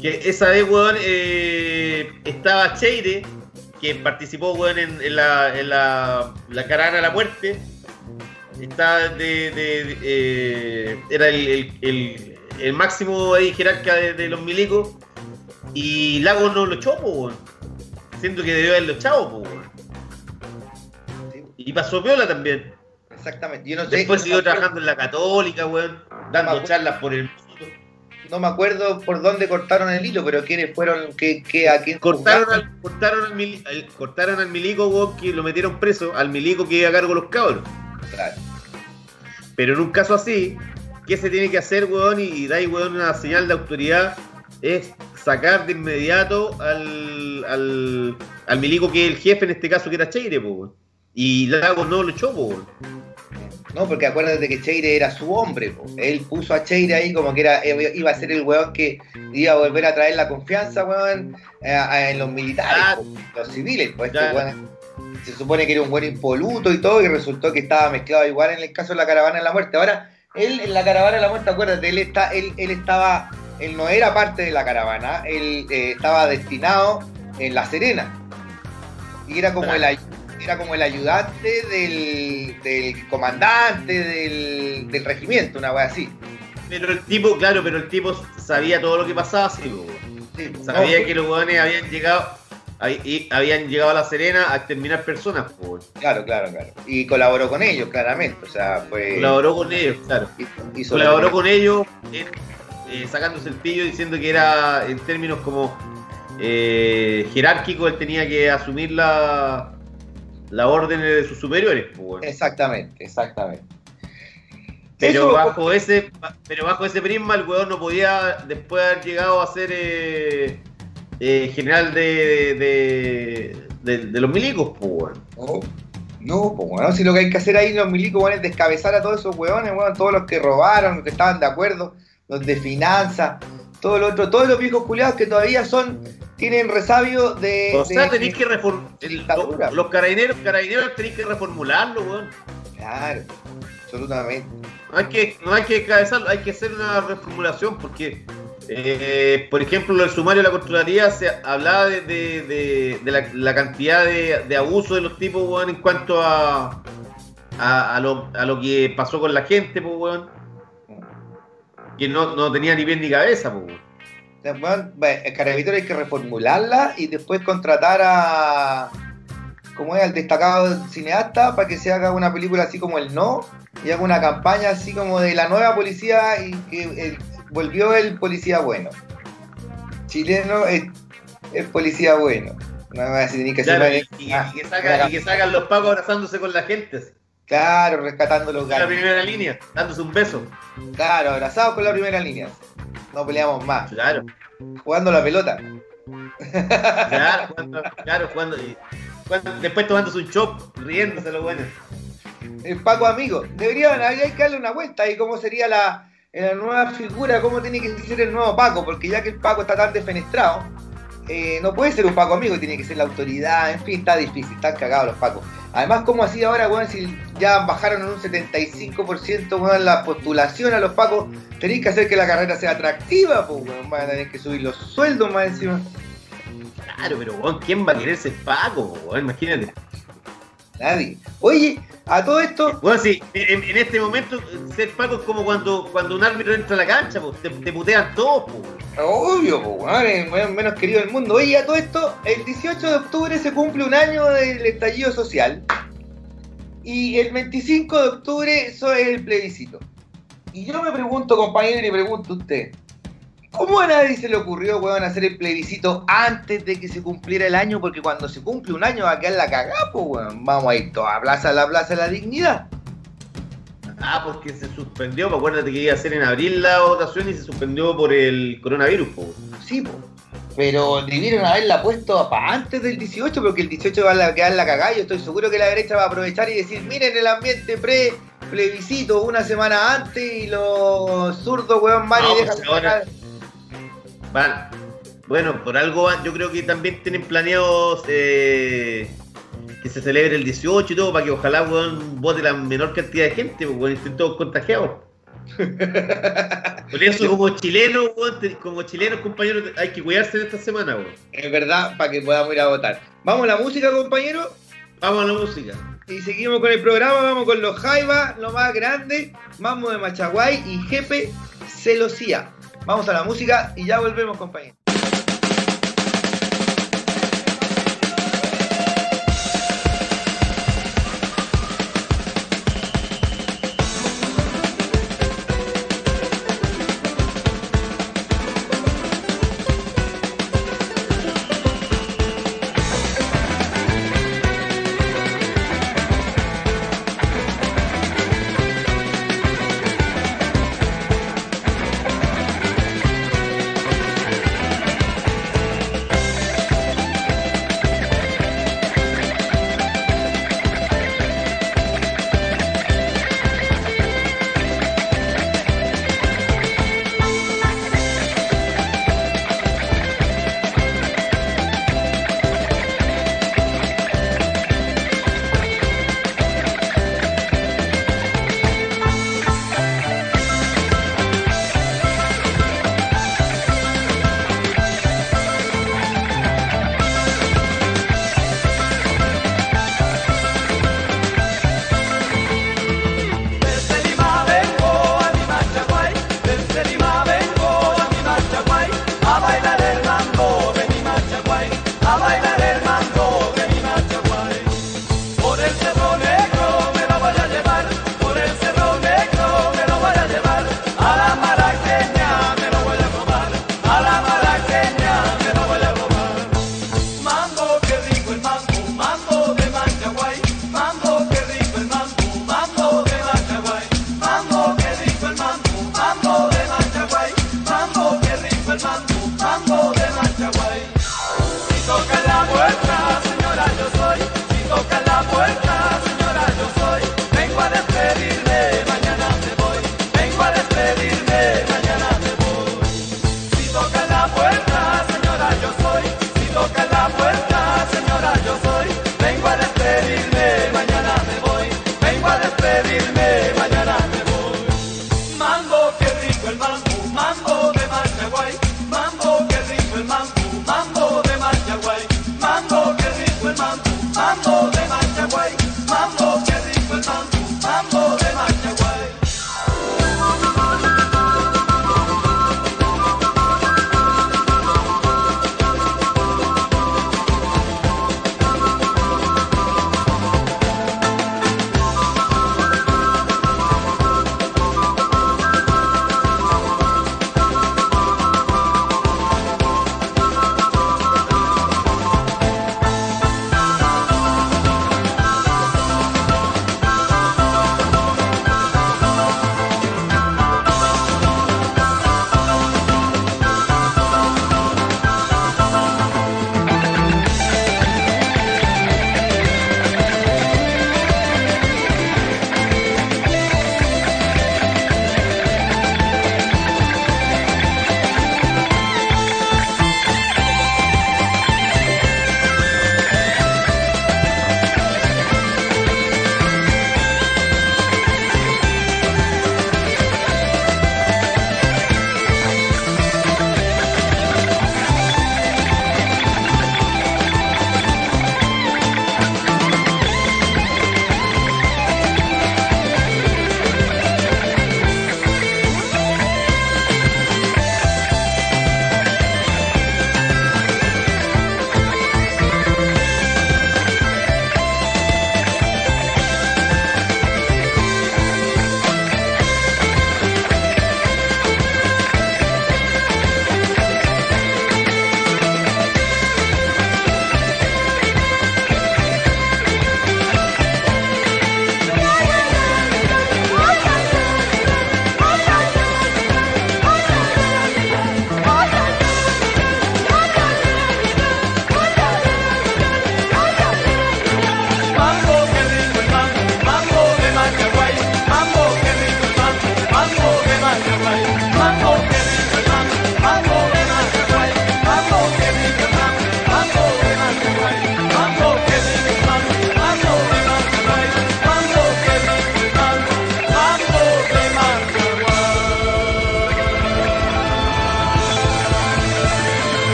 que esa vez, weón, eh, estaba Cheire, que participó, weón, en, en la, en la, la caravana a la muerte. Está de. de- de- eh, era el, el, el- el máximo ahí jerarca de, de los milicos. Y Lago no lo echó, weón. Siento que debió haberlo echado, weón. Sí, Y pasó piola también. Exactamente. Yo no sé. Después no siguió trabajando en la Católica, weón. Dando charlas por el mundo. No me acuerdo por dónde cortaron el hilo, pero quiénes fueron, qué, qué, a quién Cortaron al, cortaron, al mili- al- cortaron al milico, weón, que lo metieron preso, al milico que iba a cargo de los cabros. Claro. Pero en un caso así, ¿qué se tiene que hacer, weón? Y, y da ahí, weón, una señal de autoridad, es sacar de inmediato al, al, al milico que es el jefe, en este caso que era Cheire, po. Y Lagos no lo echó, po. No, porque acuérdate que Cheire era su hombre. po. Él puso a Cheire ahí como que era iba a ser el weón que iba a volver a traer la confianza, weón, eh, en los militares, Ah. po, los civiles. Pues este weón se supone que era un buen impoluto y todo, y resultó que estaba mezclado igual en el caso de la caravana de la muerte. Ahora, él en la caravana de la muerte, acuérdate, él, está, él, él estaba, él no era parte de la caravana, él eh, estaba destinado en La Serena. Y era como el era como el ayudante del, del comandante del, del regimiento, una wea así. Pero el tipo, claro, pero el tipo sabía todo lo que pasaba, sí, Sabía no, que los weones habían llegado, y habían llegado a La Serena a exterminar personas, weón. Claro, claro, claro. Y colaboró con ellos, claramente. O sea, fue. Colaboró con ellos, claro. hizo Colaboró con ellos, eh, eh, sacándose el pillo, diciendo que era, en términos como eh, jerárquicos, él tenía que asumir la, la orden de sus superiores, weón. Exactamente, exactamente. Pero Eso- bajo ese pero bajo ese prisma el weón no podía después de haber llegado a ser eh, eh, general de, de, de- de los milicos, pues. No, No, pues bueno, si lo que hay que hacer ahí los milicos, es descabezar a todos esos weones, weón, todos los que robaron, los que estaban de acuerdo, los de finanzas, todo lo otro, todos los viejos culiados que todavía son, tienen resabio de. O sea, de- tenéis que reformular. dictadura. Los carabineros, carabineros tenéis que reformularlo, weón. Claro, absolutamente. No hay que, no hay que descabezarlo, hay que hacer una reformulación porque, eh, por ejemplo, el sumario de la Contraloría se hablaba de, de- de- de la, la cantidad de, de abuso de los tipos, weón, en cuanto a, a, a lo, a lo que pasó con la gente, pues, weón. Que no, no tenía ni pie ni cabeza, pues, weón. O sea, weón, ve, el carabinero hay que reformularla y después contratar a. como es al destacado cineasta para que se haga una película así como el no y haga una campaña así como de la nueva policía y que el- volvió el policía bueno. Chileno es, es policía bueno. No me a decir que Claro, y, y- y que sacan, y que sacan los pacos abrazándose con la gente, Claro, rescatando los en la primera línea, dándose un beso. Claro, abrazados con la primera línea. No peleamos más. Claro. Jugando la pelota. Claro, jugando, claro, jugando, y- jugando- después tomándose un chop, riéndose lo bueno. El Paco amigo. Deberían, hay que darle una vuelta y cómo sería la, la nueva figura, cómo tiene que ser el nuevo Paco, porque ya que el Paco está tan defenestrado, eh, no puede ser un Paco amigo, tiene que ser la autoridad, en fin, está difícil, están cagados los Pacos. Además, ¿cómo así ahora, weón, si ya bajaron en un 75% weón, la postulación a los Pacos, tenéis que hacer que la carrera sea atractiva, pues weón, van a tener que subir los sueldos más encima. Claro, pero weón, ¿quién va a querer ser Paco, weón? Imagínate. Nadie. Oye, a todo esto, Bueno, sí, en, en este momento ser Paco es como cuando, cuando un árbitro entra a la cancha, pues, te, te putean todos, pues. Obvio, el weón menos querido del mundo. Oye, a todo esto, el 18 de octubre se cumple un año del estallido social. Y el 25 de octubre eso es el plebiscito. Y yo me pregunto, compañero, y le pregunto a usted, ¿cómo a nadie se le ocurrió, weón, hacer el plebiscito antes de que se cumpliera el año? Porque cuando se cumple un año va a quedar la cagada, pues, weón. Vamos a ir toda plaza a la plaza de la dignidad. Ah, porque se suspendió, pues, acuérdate que iba a ser en abril la votación y se suspendió por el coronavirus, pues. Sí, po. Pero debieron haberla puesto para antes del 18, porque el 18 va a quedar la cagada. Yo estoy seguro que la derecha va a aprovechar y decir: miren el ambiente pre-plebiscito una semana antes y los zurdos, weón, van No, y dejan pues sacar. Van. Bueno, por algo van, yo creo que también tienen planeados eh, que se celebre el 18 y todo, para que ojalá, weón, vote la menor cantidad de gente, weón, estén todos contagiados. Por eso, como chilenos, como chilenos, compañeros, hay que cuidarse en esta semana, weón. Es verdad, para que podamos ir a votar. Vamos a la música, compañero. Vamos a la música. Y seguimos con el programa. Vamos con los Jaiba, lo más grande. Mambo de Machaguay y Jefe Celosía. Vamos a la música y ya volvemos, compañero.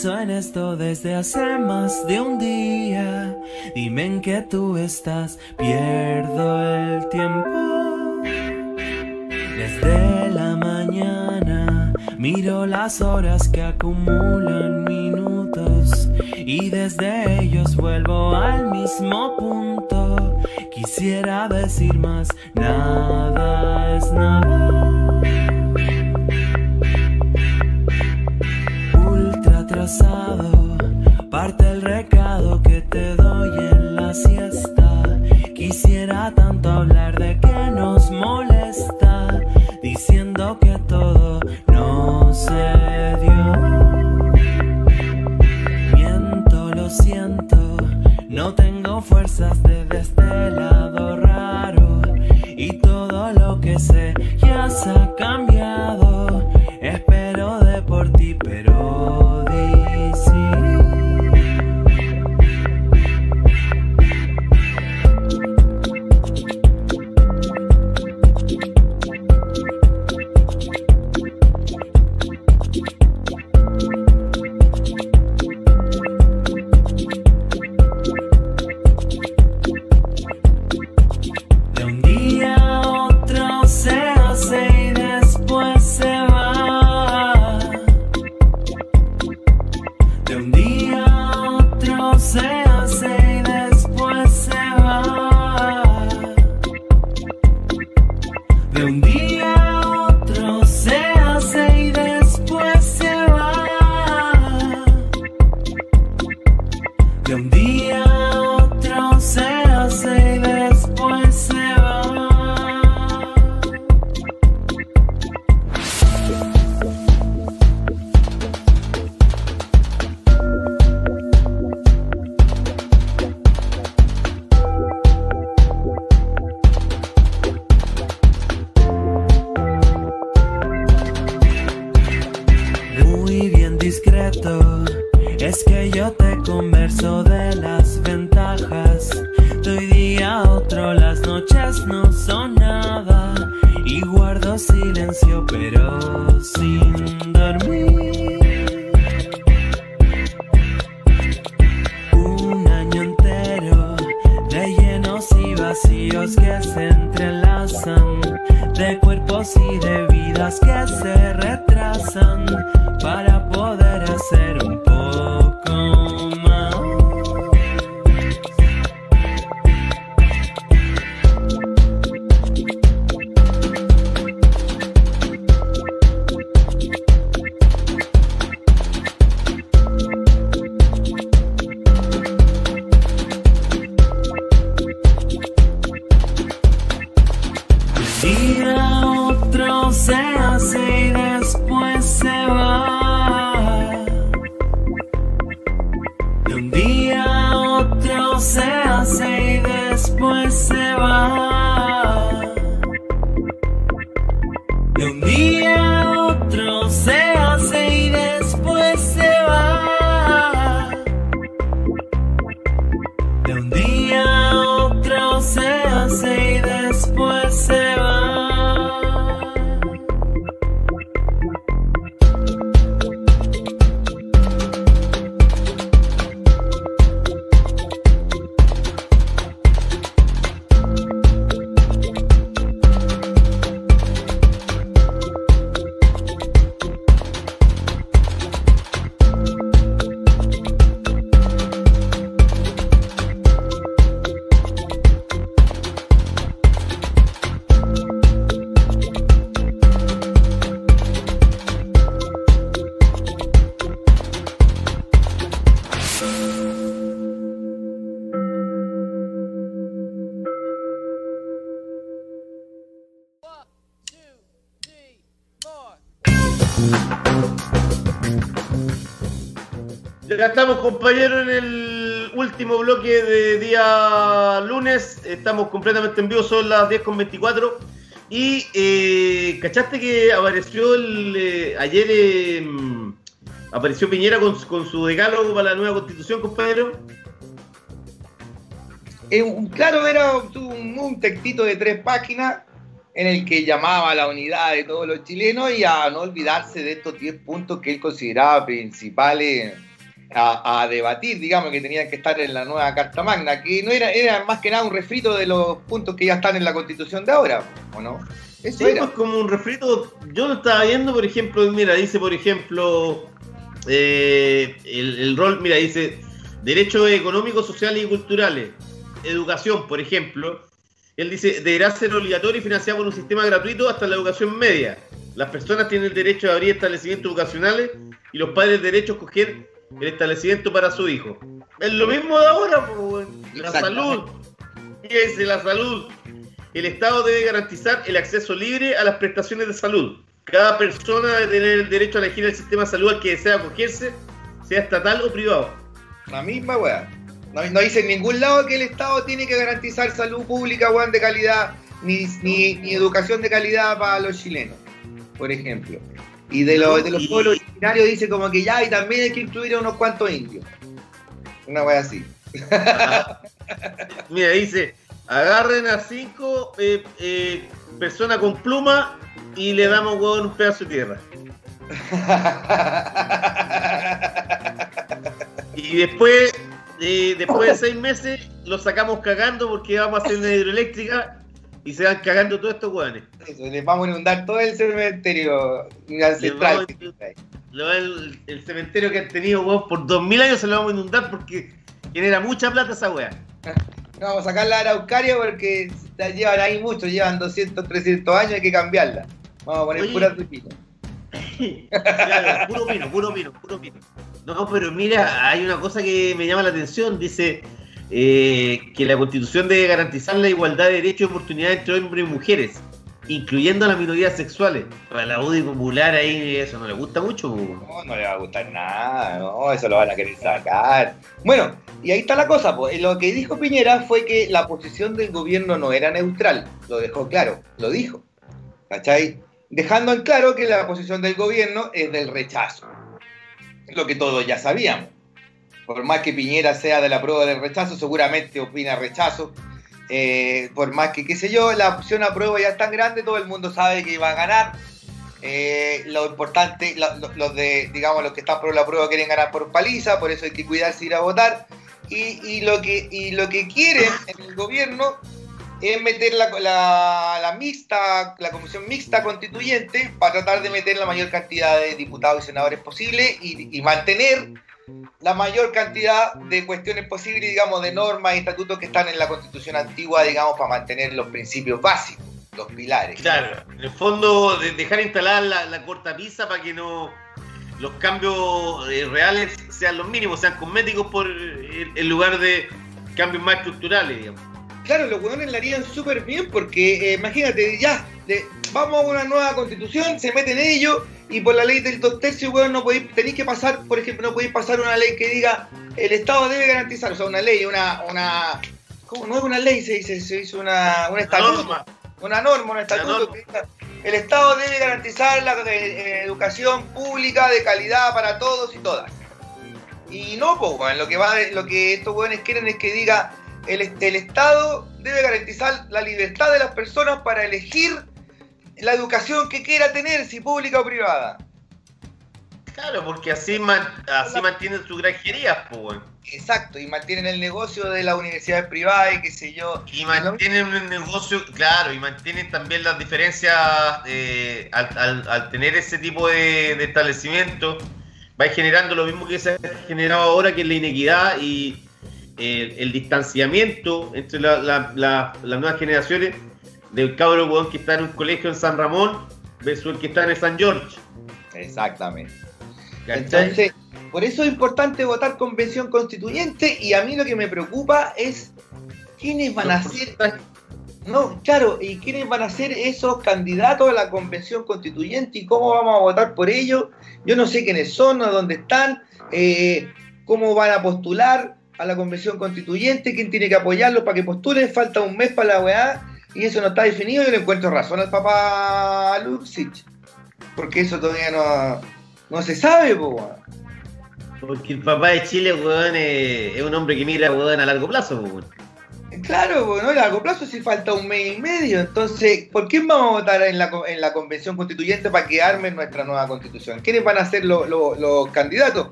Pienso en esto desde hace más de un día. Dime en qué tú estás, pierdo el tiempo. Desde la mañana miro las horas que acumulan estamos, compañeros, en el último bloque de día lunes. Estamos completamente en vivo, son las 10.24. Y, eh, ¿cachaste que apareció el, eh, ayer? eh, apareció Piñera con, con su decálogo para la nueva constitución, compañero. Claro, era un, un textito de tres páginas en el que llamaba a la unidad de todos los chilenos y a no olvidarse de estos 10 puntos que él consideraba principales a, a debatir, digamos, que tenían que estar en la nueva Carta Magna, que no era, era más que nada un refrito de los puntos que ya están en la constitución de ahora, ¿o no? Eso Sí, era. pues como un refrito. Yo lo estaba viendo, por ejemplo, mira, dice, por ejemplo, eh, el, el rol, mira, dice derechos económicos, sociales y culturales, educación, por ejemplo. Él dice, deberá ser obligatorio y financiado por un sistema gratuito hasta la educación media. Las personas tienen el derecho de abrir establecimientos educacionales y los padres el derecho a escoger el establecimiento para su hijo. Es lo mismo de ahora, pues, weón. la salud. Fíjense, la salud. El Estado debe garantizar el acceso libre a las prestaciones de salud. Cada persona debe tener el derecho a elegir el sistema de salud al que desea acogerse, sea estatal o privado. La misma weá. No, no dice en ningún lado que el Estado tiene que garantizar salud pública, weón, de calidad, ni, ni, ni educación de calidad para los chilenos, por ejemplo. Y de, los de los pueblos originarios dice como que ya, y también hay que incluir a unos cuantos indios. Una weá así. Mira, dice, agarren a cinco eh, eh, personas con pluma y le damos huevo en un pedazo de tierra. Y después, eh, después de seis meses, los sacamos cagando porque vamos a hacer una hidroeléctrica y se van cagando todos estos hueones. Eso, les vamos a inundar todo el cementerio ancestral. El, el cementerio que han tenido huevos por dos mil años se lo vamos a inundar porque genera mucha plata esa. No, vamos a sacar la araucaria porque la llevan ahí mucho, llevan 200, 300 años, hay que cambiarla. Vamos a poner Oye. Claro, puro vino, puro vino, puro vino. No, pero mira, hay una cosa que me llama la atención. Dice eh, que la constitución debe garantizar la igualdad de derechos y oportunidades entre hombres y mujeres, incluyendo a las minorías sexuales. Para la UDI popular ahí eso no le gusta mucho. No, no le va a gustar nada, no, eso lo van a querer sacar. Bueno, y ahí está la cosa, pues. Lo que dijo Piñera fue que la posición del gobierno no era neutral. Lo dejó claro, lo dijo. ¿Cachai? Dejando en claro que la posición del gobierno es del rechazo. Lo que todos ya sabíamos. Por más que Piñera sea de la prueba del rechazo, seguramente opina rechazo. Eh, por más que, qué sé yo, la opción a prueba ya es tan grande, todo el mundo sabe que va a ganar. Eh, lo importante, lo- lo- los de, digamos, los que están por la prueba quieren ganar por paliza, por eso hay que cuidarse ir a votar. Y, lo que, y lo que quieren en el gobierno es meter la, la, mixta, la comisión mixta constituyente para tratar de meter la mayor cantidad de diputados y senadores posible y mantener la mayor cantidad de cuestiones posibles, digamos, de normas y estatutos que están en la constitución antigua, digamos, para mantener los principios básicos, los pilares. Claro, en el fondo, de- dejar instalada la, la cortapisa para que no los cambios eh, reales sean los mínimos, sean cosméticos por en en lugar de cambios más estructurales, digamos. Claro, los hueones la harían súper bien porque, eh, imagínate, ya, de- vamos a una nueva constitución, se meten ellos y por la ley del dos tercios, hueón, no podéis, tenéis que pasar, por ejemplo, no podéis pasar una ley que diga el Estado debe garantizar, o sea, una ley, una, una, ¿cómo? No es una ley, se dice, se hizo una, un estatuto, norma. una norma, un estatuto norma. que diga, el Estado debe garantizar la eh, eh, educación pública de calidad para todos y todas. Y no, pues, weón, lo que va, lo que estos hueones quieren es que diga el, el Estado debe garantizar la libertad de las personas para elegir la educación que quiera tener, si pública o privada. Claro, porque así, man- así mantienen sus granjerías, pues. Exacto, y mantienen el negocio de las universidades privadas y qué sé yo. Y mantienen un negocio, claro, y mantienen también las diferencias eh, al, al- al tener ese tipo de, de establecimiento, va generando lo mismo que se ha generado ahora, que es la inequidad y el, el distanciamiento entre la- la- la- las nuevas generaciones del cabro huevón que está en un colegio en San Ramón versus el que está en el San George. Exactamente. ¿cachai? Entonces, por eso es importante votar convención constituyente y a mí lo que me preocupa es quiénes van a ser No, claro, ¿y quiénes van a ser esos candidatos a la convención constituyente y cómo vamos a votar por ellos? Yo no sé quiénes son, dónde están, eh, cómo van a postular a la convención constituyente, quién tiene que apoyarlos para que postulen, falta un mes para la weá y eso no está definido. Yo le encuentro razón al papá Luxich, porque eso todavía no, no se sabe, po, weón. Porque el papá de Chile, weón, es, es un hombre que mira, weón, a largo plazo, weón. Claro, pues, ¿no? El largo plazo sí falta un mes y medio. Entonces, ¿por quién vamos a votar en la, en la convención constituyente para que armen nuestra nueva constitución? ¿Quiénes van a ser los, los- los candidatos?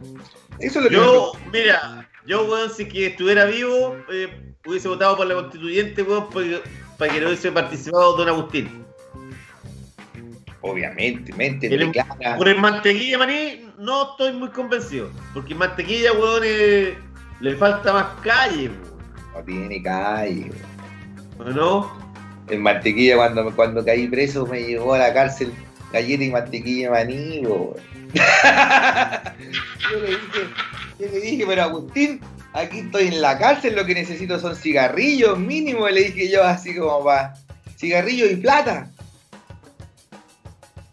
Eso es lo que Yo, mira, yo, weón, si que estuviera vivo, eh, hubiese votado por la constituyente, weón, porque- para que no hubiese participado Don Agustín. Obviamente, mente, El- clara. Por el mantequilla, maní, no estoy muy convencido. Porque el mantequilla, weón, eh, le falta más calle, weón. No tiene calle. ¿O ¿no? El mantequilla cuando, cuando caí preso me llevó a la cárcel galleta y mantequilla maní, po. yo, le dije, yo le dije, pero Agustín, aquí estoy en la cárcel, lo que necesito son cigarrillos mínimo, le dije yo así como para cigarrillos y plata.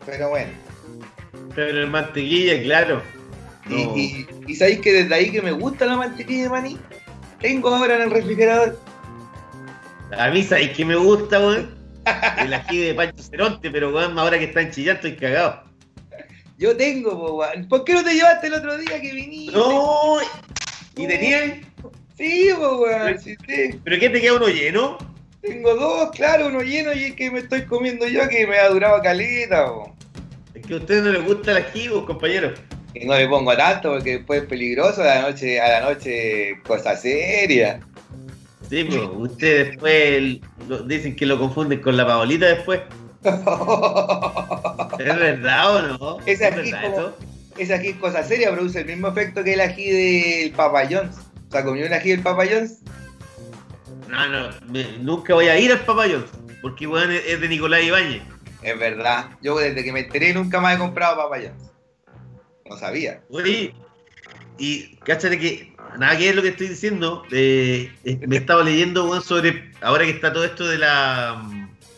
Pero bueno, Pero el mantequilla, claro. y, No. y, y sabéis que desde ahí que me gusta la mantequilla de maní, tengo ahora en el refrigerador. A mí, ¿sabes qué me gusta, weón? El ají de Pancho Ceronte, pero weón, ahora que está en Chillán estoy cagado. Yo tengo, po, weón. ¿por qué no te llevaste el otro día que viniste? ¡No! ¿Y tenían? Sí, po, weón, sí, sí. ¿Pero qué te queda uno lleno? Tengo dos, claro, uno lleno y el que me estoy comiendo yo que me ha durado caleta, po. Es que a ustedes no les gusta el ají, compañero. Y no le pongo tanto porque después es peligroso a la noche, a la noche cosa seria. Sí, pues, ustedes después lo- dicen que lo confunden con la paolita después. ¿Es verdad o no? Es ¿Es verdad como- eso? Ese ají es cosa seria, produce el mismo efecto que el ají del Papa John's. O sea, comió un ají del Papa John's. No, no, me- nunca voy a ir al papayón. Porque, weón, es es de Nicolás Ibáñez. Es verdad. Yo desde que me enteré nunca más he comprado Papa John's. No sabía. Oye, y cáchate que nada que es lo que estoy diciendo. eh, eh, me estaba leyendo, weón, sobre. Ahora que está todo esto de la.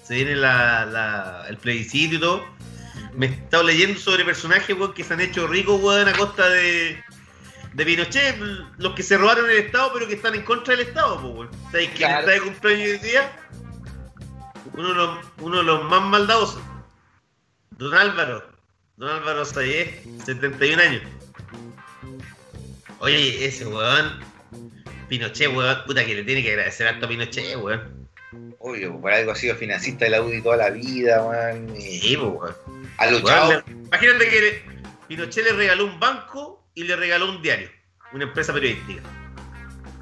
Se viene la, la- el plebiscito y todo. Me he estado leyendo sobre personajes, weón, que se han hecho ricos, weón, a costa de. De Pinochet, los que se robaron el Estado, pero que están en contra del Estado, pues, weón. ¿Sabes quién Claro. está de cumpleaños hoy día? Uno de, los, uno de los más maldadosos. Don Álvaro. Don Álvaro Sayé, 71 años. Oye, ese weón. Pinochet, weón. Puta que le tiene que agradecer harto a Pinochet, weón. Obvio, por algo ha sido financista de la UDI toda la vida, man. y Sí, pues, weón. Ha luchado. Imagínate que Pinochet le regaló un banco y le regaló un diario. Una empresa periodística.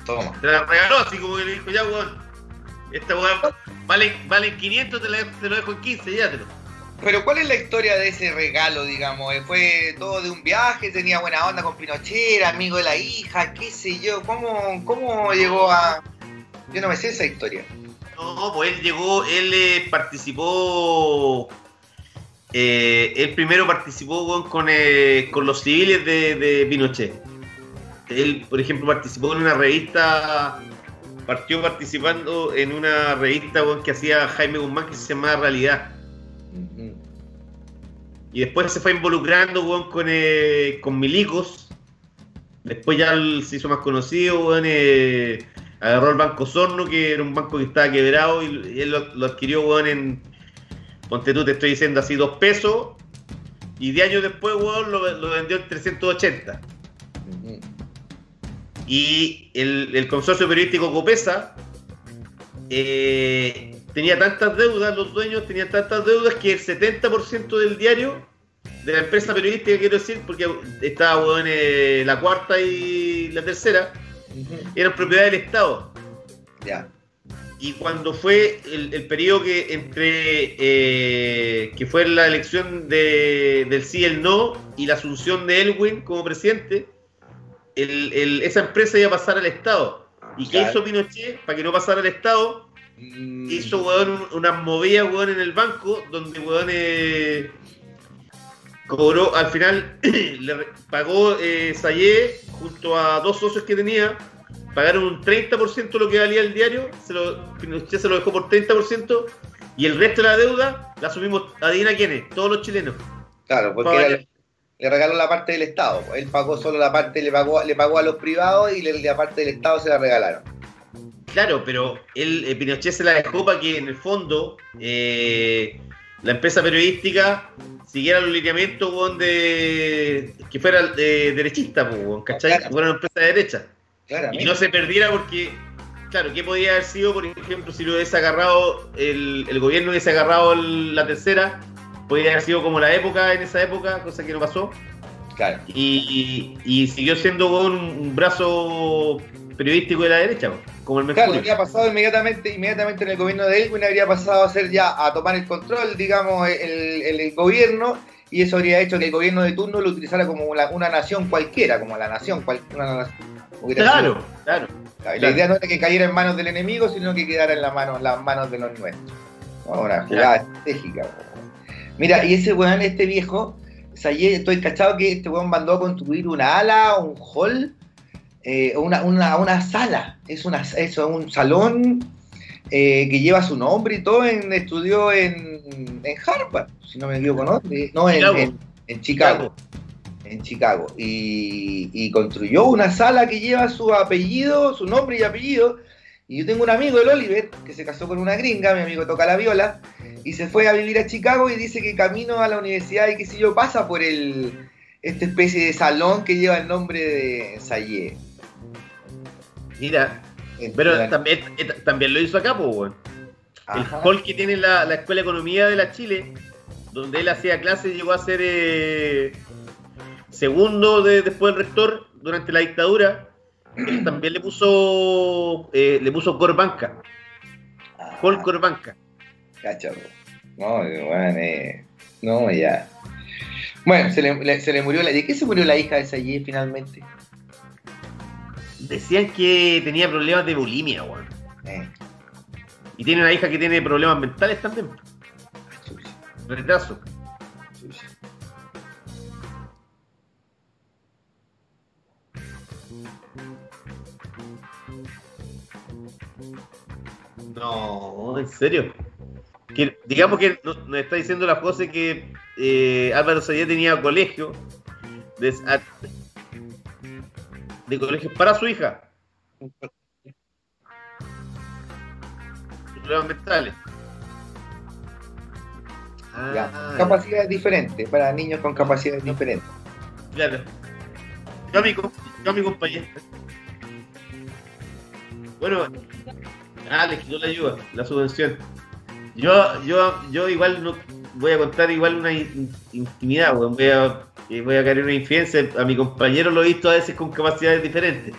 Toma. Te la regaló así como que le dijo, ya, weón. Esta weón vale, vale 500, te, la- te lo dejo en 15, llévatelo. Pero ¿cuál es la historia de ese regalo, digamos? Eh, ¿Fue todo de un viaje? ¿Tenía buena onda con Pinochet? ¿Era amigo de la hija? ¿Qué sé yo? ¿Cómo, cómo llegó a...? Yo no me sé esa historia. No, pues él llegó, él eh, participó. Eh, él primero participó con, eh, con los civiles de, de Pinochet. Él, por ejemplo, participó en una revista. Partió participando en una revista que hacía Jaime Guzmán que se llamaba Realidad. Y después se fue involucrando con, eh, con milicos. Después ya se hizo más conocido, eh, agarró el Banco Sorno, que era un banco que estaba quebrado, y, él lo, lo adquirió en, ponte tú, te estoy diciendo así, dos pesos. Y de años después, weón, lo, lo vendió en 380. Ujú. Y el, el consorcio periodístico Copesa eh, tenía tantas deudas, los dueños tenían tantas deudas que el 70% del diario, de la empresa periodística, quiero decir, porque estaba weón, eh, la cuarta y la tercera, Ujú. eran propiedad del Estado. Ya. Y cuando fue el, el periodo que entre eh, que fue la elección de, del sí y el no y la asunción de Elwin como presidente, el- el- esa empresa iba a pasar al Estado. ¿Y qué hizo Pinochet para que no pasara al Estado? Mm. Hizo weón, un- unas movidas weón, en el banco donde weón, eh, cobró, al final le pagó eh, Sayé junto a dos socios que tenía, pagaron un 30% de lo que valía el diario, se lo, Pinochet se lo dejó por 30% y el resto de la deuda la asumimos, adivina quiénes, todos los chilenos. Claro, porque era- le regaló la parte del Estado. pues. Él pagó solo la parte, le pagó, le pagó a los privados y le- la parte del Estado se la regalaron. Claro, pero él, eh, Pinochet se la dejó para que en el fondo eh, la empresa periodística siguiera los lineamientos de que fuera eh, derechista, weón, ¿cachai? Claro. Fuera una empresa de derecha. Y no se perdiera porque claro, ¿qué podía haber sido, por ejemplo, si lo hubiese agarrado, el, el gobierno hubiese agarrado el- la tercera? Podría haber sido como la época, en esa época, cosa que no pasó. Claro. Y, y siguió siendo weón, un brazo periodístico de la derecha, como el Claro, Mercurio. habría pasado inmediatamente, inmediatamente en el gobierno de Elwin, habría pasado a ser ya a tomar el control, digamos, el, el- el gobierno, y eso habría hecho que el gobierno de turno lo utilizara como una nación cualquiera, como la nación cualquiera. claro, claro. La claro. idea no era que cayera en manos del enemigo, sino que quedara en la mano, en las manos de los nuestros. Una jugada estratégica. Mira, y ese weón, este viejo, Sayé, estoy cachado que este weón mandó a construir una ala, un hall, eh, una, una, una sala. Es una, eso, un salón eh, que lleva su nombre y todo. En, estudió en, en Harvard, si no me equivoco, ¿no? De- no, en, Chicago. en- en Chicago en Chicago y, y construyó una sala que lleva su apellido, su nombre y apellido. Y yo tengo un amigo, el Oliver, que se casó con una gringa, mi amigo toca la viola, y se fue a vivir a Chicago y dice que camino a la universidad y qué sé yo, pasa por el esta especie de salón que lleva el nombre de Sayé. Mira, pero también, eh, también lo hizo acá, pues. El hall que tiene la, la Escuela de Economía de la Chile, donde él hacía clases, llegó a ser eh, segundo de, después del rector durante la dictadura. Él también le puso eh, le puso Corbanca, Hall Ah, Corbanca. cacha, po. No, bueno, eh, no, ya. Bueno, se le, le- se le murió la. ¿De qué se murió la hija de Sayé finalmente? Decían que tenía problemas de bulimia, weón. Eh, Y tiene una hija que tiene problemas mentales también, chucha, retraso. chucha. No, en serio. Que, digamos que no- nos está diciendo la José que eh, Álvaro Sayé tenía colegio de colegios para su hija. Problemas mentales. Ya, Ah, Capacidades diferentes, para niños con capacidades diferentes. claro. Yo a mi, yo a mi compañero. Bueno, ah, le quitó la ayuda, la subvención. Yo, yo, yo igual no voy a contar igual una in- intimidad, weón. Voy a, eh, voy a caer en una infidencia. A mi compañero lo he visto a veces con capacidades diferentes.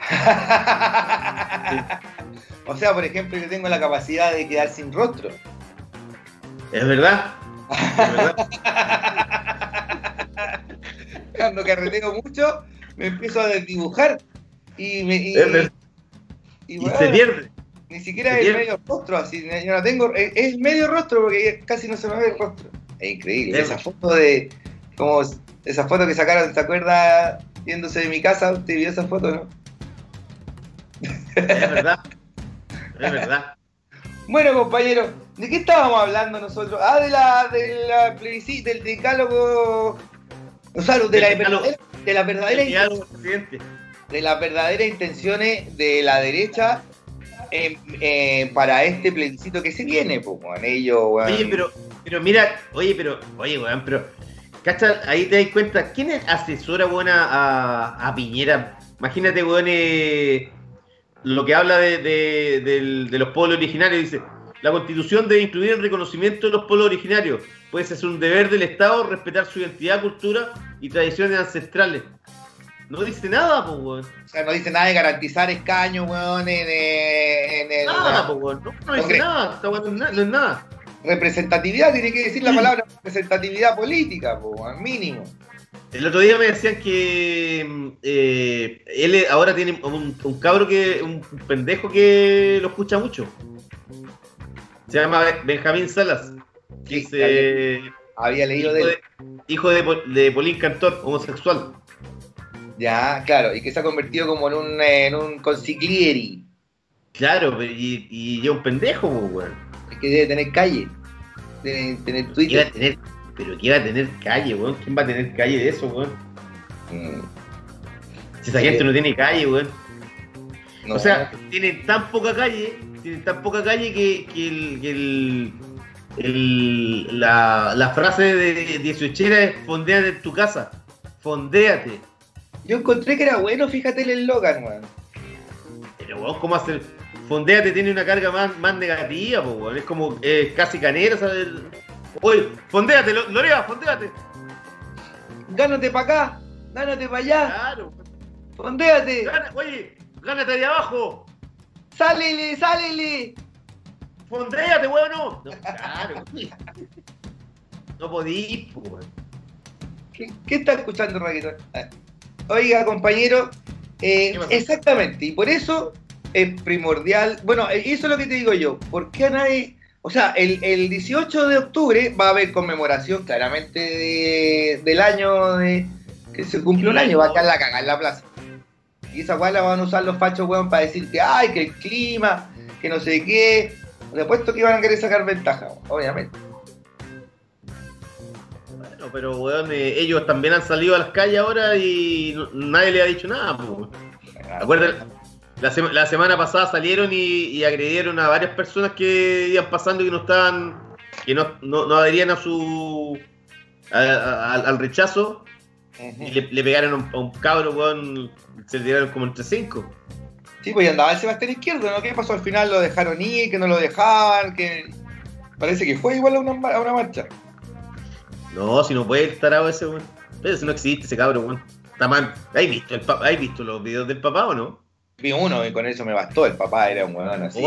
o sea, por ejemplo, yo tengo la capacidad de quedar sin rostro. ¿Es verdad? ¿Es verdad? Cuando carreteo mucho, me empiezo a desdibujar y me. Y, Es verdad. y, Y bueno, se pierde. Ni siquiera se es medio rostro, así. Yo no tengo. Es, es medio rostro porque casi no se me ve el rostro. Es increíble. Es Esa foto de. Como esa foto que sacaron, ¿se acuerda? Yéndose de mi casa, ¿usted vio esa foto, no? Es verdad. Es verdad. Bueno, compañero, ¿de qué estábamos hablando nosotros? Ah, de la, de la plebiscito, del decálogo. O sea, de la, decálogo. verdadera, de la verdadera diálogo, de las verdaderas intenciones de la derecha eh, para este plebiscito que se viene, pues, con ellos, weón. Oye, pero, pero mira, oye, pero, oye, weón, pero, ¿cacha? Ahí te das cuenta, ¿quién es asesora buena a, a Piñera? Imagínate, weón, eh, lo que habla de, de- del- de los pueblos originarios, dice, la constitución debe incluir el reconocimiento de los pueblos originarios, puede ser un deber del Estado respetar su identidad, cultura y tradiciones ancestrales. No dice nada, pues, weón. O sea, no dice nada de garantizar escaños, weón, en, eh, en el- Nada, pues, weón. No, no dice nada, es no es nada. Representatividad, tiene que decir la palabra representatividad política, pues, weón, mínimo. El otro día me decían que mm, eh, él ahora tiene un, un cabro que, un pendejo que lo escucha mucho. Se llama Benjamín Salas. Que Sí, es eh, Había leído hijo de él. de, hijo de, de Polín Cantor, homosexual. Ya, claro, y que se ha convertido como en un, en un consiglieri, Claro, y, y yo un pendejo, pues, weón. Que debe tener calle, debe tener ¿Qué iba a Twitter. tener? Pero que iba a tener calle, weón. ¿Quién va a tener calle de eso, weón? Mm, Si esa Sí. gente no tiene calle, weón. no. O sea, tienen tan poca calle, tienen tan poca calle que, que el, que el- el- la, la frase de 18 es fondéate en tu casa. Fondéate. yo encontré que era bueno, fíjate el eslogan, weón. Pero weón, ¿cómo hacer? Fondéate tiene una carga más, más negativa, po. Es como eh, casi canera, ¿sabes? Oye, fondéate, Lo- Lorea, fondéate. Gánate para acá, gánate para allá, Claro. fondéate, Gana- oye, gánate ahí abajo. sálele, sálele. Fondéate, weón, no. Claro. No podís, po, weón. ¿Qué, qué está escuchando Raquetón? Ah. Oiga, compañero, eh, exactamente, y por eso es primordial. Bueno, eh, eso es lo que te digo yo. ¿Por qué a nadie.? O sea, el, el 18 de octubre va a haber conmemoración claramente de- del año de, que se cumple un año, va a estar la caga en la plaza. Y esa weá la van a usar los fachos, weón, para decir que, ay, que el clima, que no sé qué. Por supuesto que van a querer sacar ventaja, obviamente. Bueno, pero weón, eh, ellos también han salido a las calles ahora y nadie le ha dicho nada. Acuérdate, la, sema- la semana pasada salieron y, y agredieron a varias personas que iban pasando y que no estaban, que no, no, no adherían a su a- a- al, al rechazo y le, le pegaron a un, a un cabro, weón, se le tiraron como entre cinco. Sí, pues y andaba el Sebastián Izquierdo, ¿no? ¿Qué pasó al final? ¿Lo dejaron ir? ¿Que no lo dejaban? que Parece que fue igual a una, a una marcha. No, si no puede el tarado ese, weón. Pero si no existe ese cabro, weón. Está mal. ¿Has visto, el ¿Has visto los videos del papá o no? Vi uno y con eso me bastó. El papá era un weón así.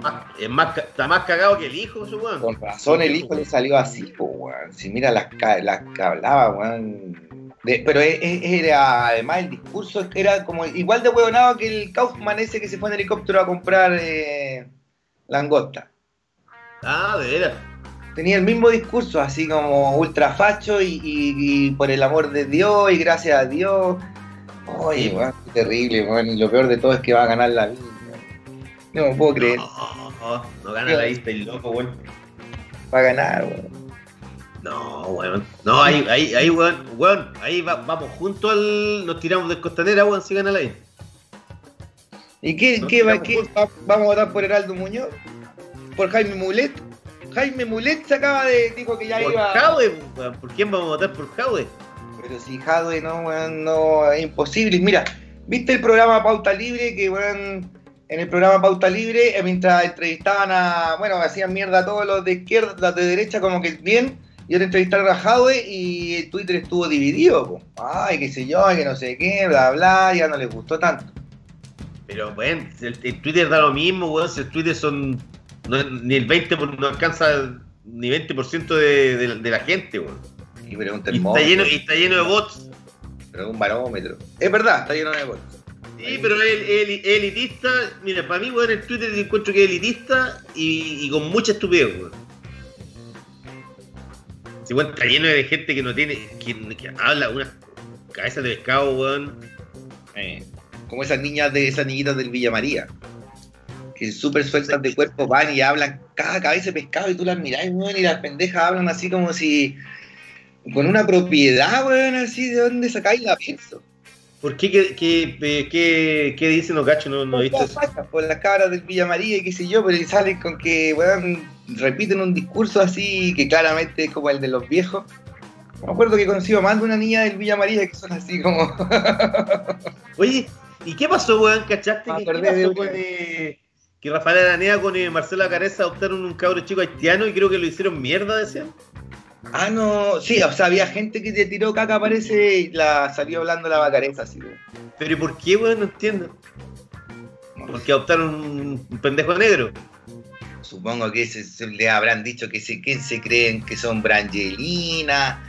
Más- es más, está más cagado que el hijo, ese weón. con razón el hijo le salió así, weón. Si mira las, las que hablaba, weón. De- pero e- e- era, además, el discurso era como igual de huevonado que el Kaufman ese que se fue en helicóptero a comprar eh, langosta. Ah, de veras. tenía el mismo discurso, así como ultra facho y, y- y por el amor de Dios y gracias a Dios. Oye, weón, qué terrible, weón. Y lo peor de todo es que va a ganar la vida. No me puedo creer. No, no, no gana la lista el loco, weón. Va a ganar, weón. No, weón. No, ahí, ahí, ahí, weón. Weón, ahí va- vamos juntos al. Nos tiramos de costanera, weón, si gana la lista. ¿Y qué, qué, va, qué- va- vamos a votar por Heraldo Muñoz? ¿Por Jaime Mulet? Jaime Mulet se acaba de. dijo que ya Por iba. Weón. ¿Por quién vamos a votar por Jadwe? Pero si Jadwe no, weón, no, es imposible. Mira, ¿viste el programa Pauta Libre? Que, weón, en el programa Pauta Libre, eh, mientras entrevistaban a, bueno, hacían mierda a todos los de izquierda, los de derecha, como que bien, y ahora entrevistaron a Jadwe y Twitter estuvo dividido. Ay, qué sé yo, que no sé qué, bla, bla, ya no les gustó tanto. Pero, weón, el, Twitter da lo mismo, weón. Si el Twitter son. no- ni el 20%, por- no alcanza ni 20% de, de, de la gente, weón. Y pero un Y está termómetro, lleno, y está lleno de bots. pero un barómetro. Es verdad, está lleno de bots. Sí, pero el, el- el elitista, mira, para mí, weón, el Twitter encuentro que es elitista y, y con mucha estupidez, weón. Si, weón, está lleno de gente que no tiene, que, que habla una cabeza de pescado, weón. Eh, como esas niñas de esas niñitas del Villa María. Que súper sueltas de cuerpo van y hablan cada cabeza de pescado y tú las mirás, weón, y las pendejas hablan así como si. Con una propiedad, weón, así, ¿de dónde sacáis la pienso? ¿Por qué? ¿Qué, qué, qué, qué dicen los gachos? No, no fachas, por las cabras del Villa María y qué sé yo, pero salen con que, weón, repiten un discurso así que claramente es como el de los viejos. Me acuerdo que conocido más de una niña del Villa María que son así como. Oye, ¿y qué pasó, weón? ¿Cachaste? Me ¿Qué, qué acordé de pasó una. con eh, que Rafael Aranea con eh, Marcela Careza adoptaron un cabro chico haitiano y creo que lo hicieron mierda, decían? Ah, no, sí, o sea, había gente que te tiró caca, parece, y la salió hablando la vacareza, así. weón. Pero ¿y por qué, weón? No entiendo. Porque adoptaron un, pendejo negro. Supongo que se, se le habrán dicho que se, que se creen que son Brangelina,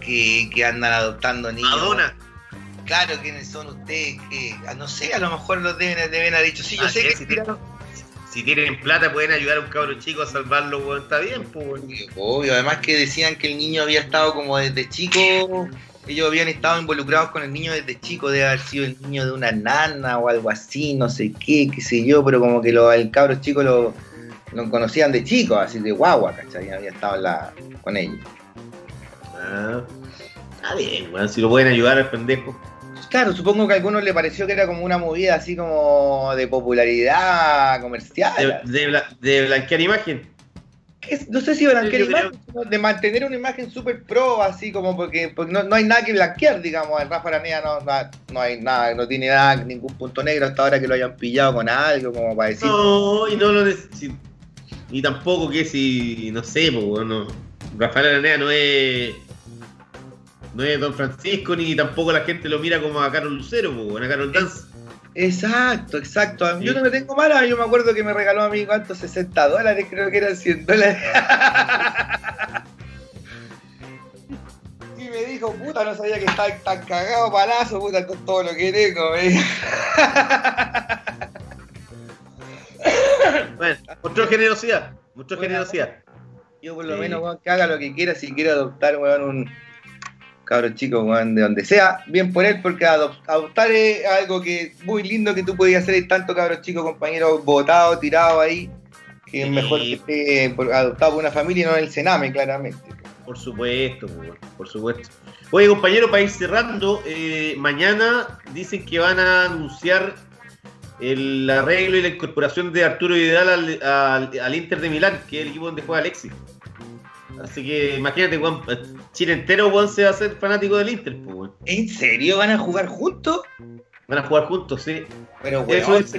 que, que andan adoptando niños. Madonna. Claro, ¿quiénes son ustedes? Que, ah, no sé, a lo mejor los deben, deben haber dicho. Sí, yo Ah, sé sí, que sí, tiraron- Si tienen plata pueden ayudar a un cabro chico a salvarlo, weón. Está bien, pues. Obvio, además que decían que el niño había estado como desde chico, ellos habían estado involucrados con el niño desde chico, debe haber sido el niño de una nana o algo así, no sé qué, qué sé yo, pero como que lo, el cabro chico lo, lo conocían de chico, así de guagua, ¿cachai? Había estado en la, con ellos. Ah, está bien, weón. Si lo pueden ayudar al pendejo. Claro, supongo que a algunos le pareció que era como una movida así como de popularidad comercial. De, de, bla- de blanquear imagen. es- no sé si blanquear creo- imagen, sino de mantener una imagen súper pro, así como porque, porque no, no hay nada que blanquear, digamos. El Rafa Aranea no, no, no hay nada, no tiene nada, ningún punto negro hasta ahora que lo hayan pillado con algo, como para decir. No, y no lo necesito. Y tampoco que si, no sé, bueno, Rafael Aranea no es. No es Don Francisco, ni tampoco la gente lo mira como a Carol Lucero, pues, bueno, a Carol Dance. Exacto, exacto. Yo no me tengo mala, yo me acuerdo que me regaló a mí, ¿cuántos? 60 dólares, creo que eran 100 dólares. y me dijo, puta, no sabía que estaba tan cagado palazo, puta, con todo lo que tengo. me. Bueno, mostró generosidad, mostró generosidad. Yo por lo Sí. menos, weón, que haga lo que quiera, si quiere adoptar, weón, un cabro chico, weón, de donde sea, bien por él, porque adop- adoptar es algo que muy lindo que tú podías hacer, hay tanto cabros chicos, compañeros, botados, tirados ahí, que es Sí. mejor que esté adoptado por una familia y no en el Sename, claramente. Por supuesto, pues, por supuesto. Oye, compañero, para ir cerrando, eh, mañana dicen que van a anunciar el arreglo y la incorporación de Arturo Vidal al, al- al Inter de Milán, que es el equipo donde juega Alexis. Así que imagínate, weón, Chile entero weón, se va a ser fanático del Inter, pues, weón. ¿En serio van a jugar juntos? Van a jugar juntos, sí. Pero, Eso weón, es-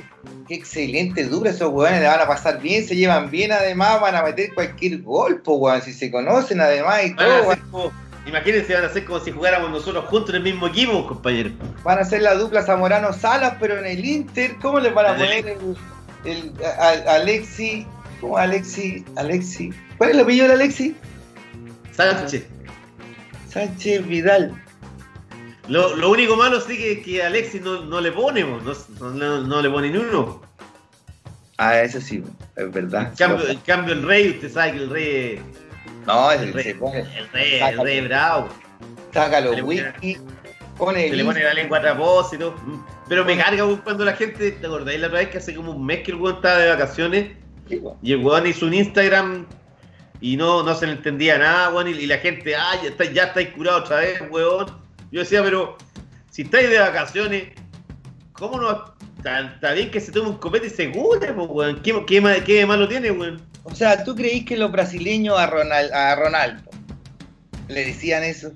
qué excelente dupla esos weones, le van a pasar bien, se llevan bien, además van a meter cualquier gol, po, weón, si se conocen además y Van todo, imagínense, van a ser como si jugáramos nosotros juntos en el mismo equipo, compañero. van a ser la dupla Zamorano Salas, pero en el Inter, ¿cómo les van a el poner el, el- a- a- Alexi? ¿Cómo Alexi? Alexi. ¿Cuál es el apellido de Alexi? Sánchez. Sánchez Vidal. Lo, lo único malo sí que, que Alexis no, no le pone, no, no- no le pone ni uno. Ah, eso sí, es verdad. En cambio, en cambio el rey, usted sabe que el rey es no, el el, rey, el rey, el rey es bravo. saca los whisky, pone Se le pone la lengua a trapos y todo. Pero me carga cuando la gente, ¿te acordáis la otra vez que hace como un mes que el weón estaba de vacaciones? Y el weón hizo un Instagram y no, no se le entendía nada, weón. Y, y la gente, ah, ya estáis ya estáis curado otra vez, weón. Yo decía, pero si estáis de vacaciones, ¿cómo no? Está, bien que se tome un copete y se cure, weón. ¿Qué, qué, qué malo tiene, weón? O sea, ¿tú creís que los brasileños a, Ronal- a Ronaldo le decían eso?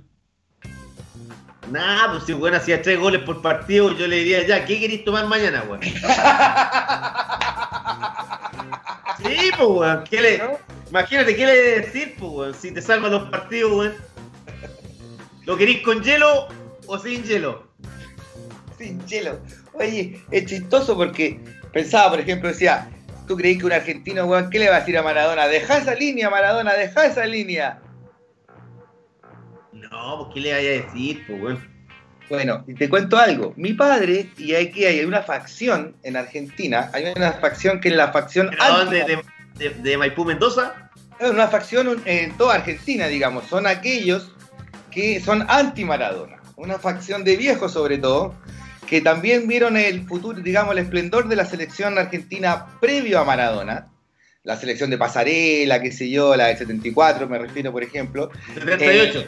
Nah, pues si el weón hacía tres goles por partido, yo le diría, ya, ¿qué queréis tomar mañana, weón? Sí, pues, weón. ¿Qué le... Imagínate, ¿qué le debe decir, pues, weón? Si te salvan los partidos, weón. ¿Lo queréis con hielo o sin hielo? Sin hielo. Oye, es chistoso porque pensaba, por ejemplo, decía, ¿tú creís que un argentino, weón, qué le va a decir a Maradona? Deja esa línea, Maradona, deja esa línea. No, pues, ¿qué le vaya a decir, pues, weón? Bueno, y te cuento algo. Mi padre, y aquí hay una facción en Argentina, hay una facción que es la facción. ¿De, de, de Maipú Mendoza? es una facción en toda Argentina, digamos, son aquellos que son anti-Maradona, una facción de viejos sobre todo, que también vieron el futuro, digamos, el esplendor de la selección argentina previo a Maradona, la selección de Pasarela, qué sé yo, la del 74, me refiero, por ejemplo, 78.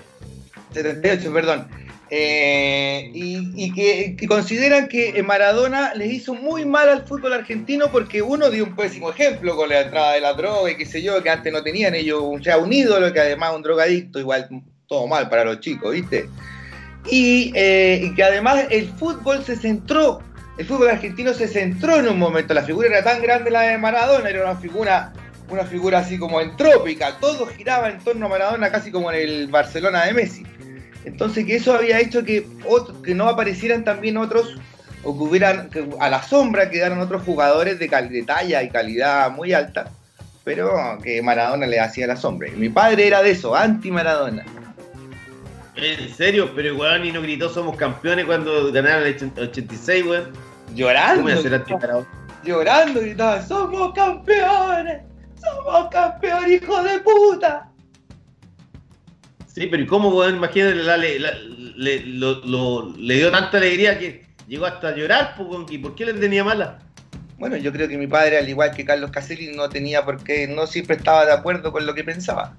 78, perdón. Eh, y que, consideran que Maradona les hizo muy mal al fútbol argentino porque uno dio un pésimo ejemplo con la entrada de la droga y qué sé yo, que antes no tenían ellos o sea, un ídolo, que además un drogadicto, igual todo mal para los chicos, ¿viste? Y, eh, y que además el fútbol se centró, el fútbol argentino se centró en un momento, la figura era tan grande la de Maradona, era una figura una figura así como entrópica, todo giraba en torno a Maradona casi como en el Barcelona de Messi. Entonces que eso había hecho que, otro- que no aparecieran también otros, o que hubieran, que a la sombra quedaron otros jugadores de, cal- de talla y calidad muy alta, pero que Maradona le hacía la sombra. Y mi padre era de eso, anti-Maradona. En serio, pero weón, y no gritó somos campeones cuando ganaron el 80 86, weón. Llorando, ¿Cómo iba a ser antiparado? llorando, gritaba, somos campeones, somos campeones, hijo de puta. Sí, pero ¿y cómo, weón? Imagínate, la- le, la- le- lo- lo- le dio tanta alegría que llegó hasta a llorar. ¿Y por qué le tenía mala? Bueno, yo creo que mi padre, al igual que Carlos Caselli, no tenía por qué, no siempre estaba de acuerdo con lo que pensaba.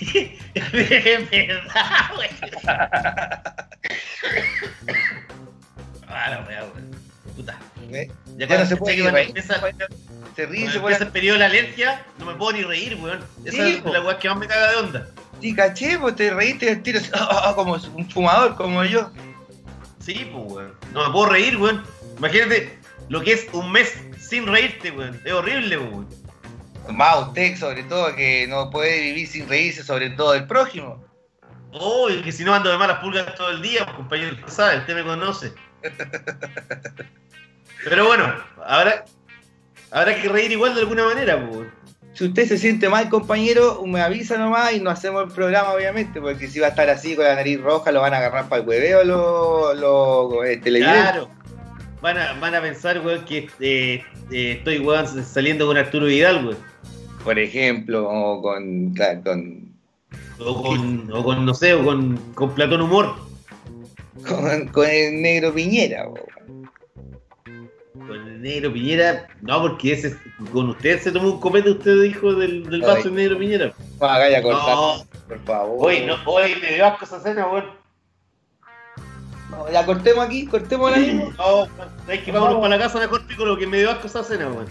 es verdad, weón. Ah, la. Puta. ¿eh? Ya Ya no se puede que reír. empieza, Se ríe, se empieza el periodo de la alergia, no me puedo ni reír, weón. Esa Sí, es la weá que más me caga de onda. Sí, caché, pues te reíste al tiro, ah, ah, como un fumador, como yo. Sí, pues, weón. No me puedo reír, weón. Imagínate lo que es un mes sin reírte, weón. Es horrible, weón. Más usted, sobre todo, que no puede vivir sin reírse, sobre todo del prójimo. Oh, y que si no ando de malas pulgas todo el día, pues, compañero, sabe, usted me conoce. Pero bueno, habrá, habrá que reír igual de alguna manera, pues. weón. Si usted se siente mal, compañero, me avisa nomás y no hacemos el programa, obviamente, porque si va a estar así con la nariz roja, lo van a agarrar para el hueveo los, los eh, televidentes. Claro. Van a, van a pensar, weón, que eh, eh, estoy, weón, saliendo con Arturo Vidal, weón. Por ejemplo, o con, claro, con, O con, o con, no sé, o con, con Platón Humor. con, con el negro Piñera. bo. Negro Piñera. No, porque ese con usted se tomó un copete, usted dijo del, del vaso del negro Piñera. No, haga ya cortar, No, por favor. hoy, no, hoy me dio asco esa cena, weón. No, ya cortemos aquí, cortemos. No, hay que vámonos para la casa mejor pico lo que me dio asco esa cena, weón.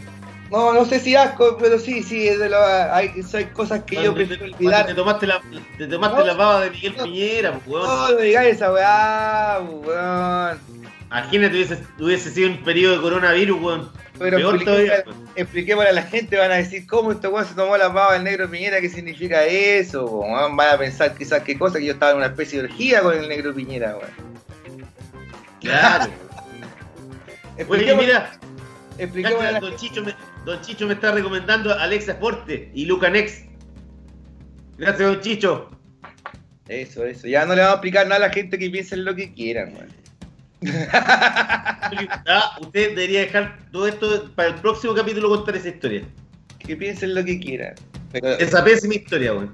No, no sé si asco, pero sí, sí, es de lo, hay, hay cosas que yo te- prefiero cuando olvidar. Te tomaste la, te tomaste No. la baba de Miguel No. Piñera, weón. No, no digáis esa weá, weón. Imagínate, hubiese, hubiese sido un periodo de coronavirus, weón. Pero Peor expliquémosle, todavía. a la gente, van a decir, ¿cómo este weón se tomó la baba del negro Piñera? ¿Qué significa eso? weón? Van a pensar quizás qué cosa, que yo estaba en una especie de orgía con el negro Piñera, weón. Claro. Oye, mira, expliquémosle a la don Chicho, me, don Chicho me está recomendando Alexa Forte y Luca Nex. Gracias, don Chicho. Eso, eso. Ya no le vamos a explicar nada a la gente que piensen lo que quieran, weón. Ah, usted debería dejar todo esto para el próximo capítulo contar esa historia. Que piensen lo que quieran. Esa pésima historia, weón.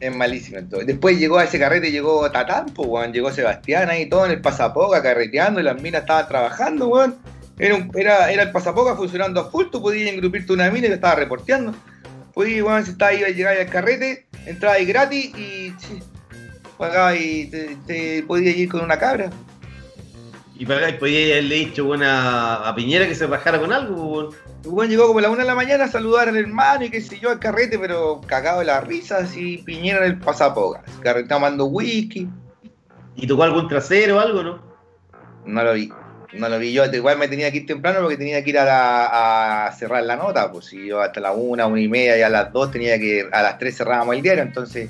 es malísimo entonces. Después llegó a ese carrete, llegó Tatán, pues, weón. Llegó Sebastián ahí todo en el pasapoca carreteando y las minas estaban trabajando, weón. Era, un- era, era el pasapoca funcionando a full, tú podías engrupirte una mina y te estaba reporteando. Podías, weón, si estabas ahí a llegar al carrete, entrabas ahí gratis y sí, pagabas y te, te podías ir con una cabra. Y para podía haberle dicho, weón, a, Piñera que se bajara con algo, weón. El weón llegó como a la una de la mañana a saludar al hermano y qué sé yo al carrete, pero cagado de la risa, así piñera en el pasapoca. Carrete tomando whisky. Y tocó algún trasero o algo, ¿no? No lo vi. No lo vi yo. Igual me tenía que ir temprano porque tenía que ir a, la- a cerrar la nota. Pues si yo hasta la una, una y media y a las dos tenía que. A las tres cerrábamos el diario. Entonces,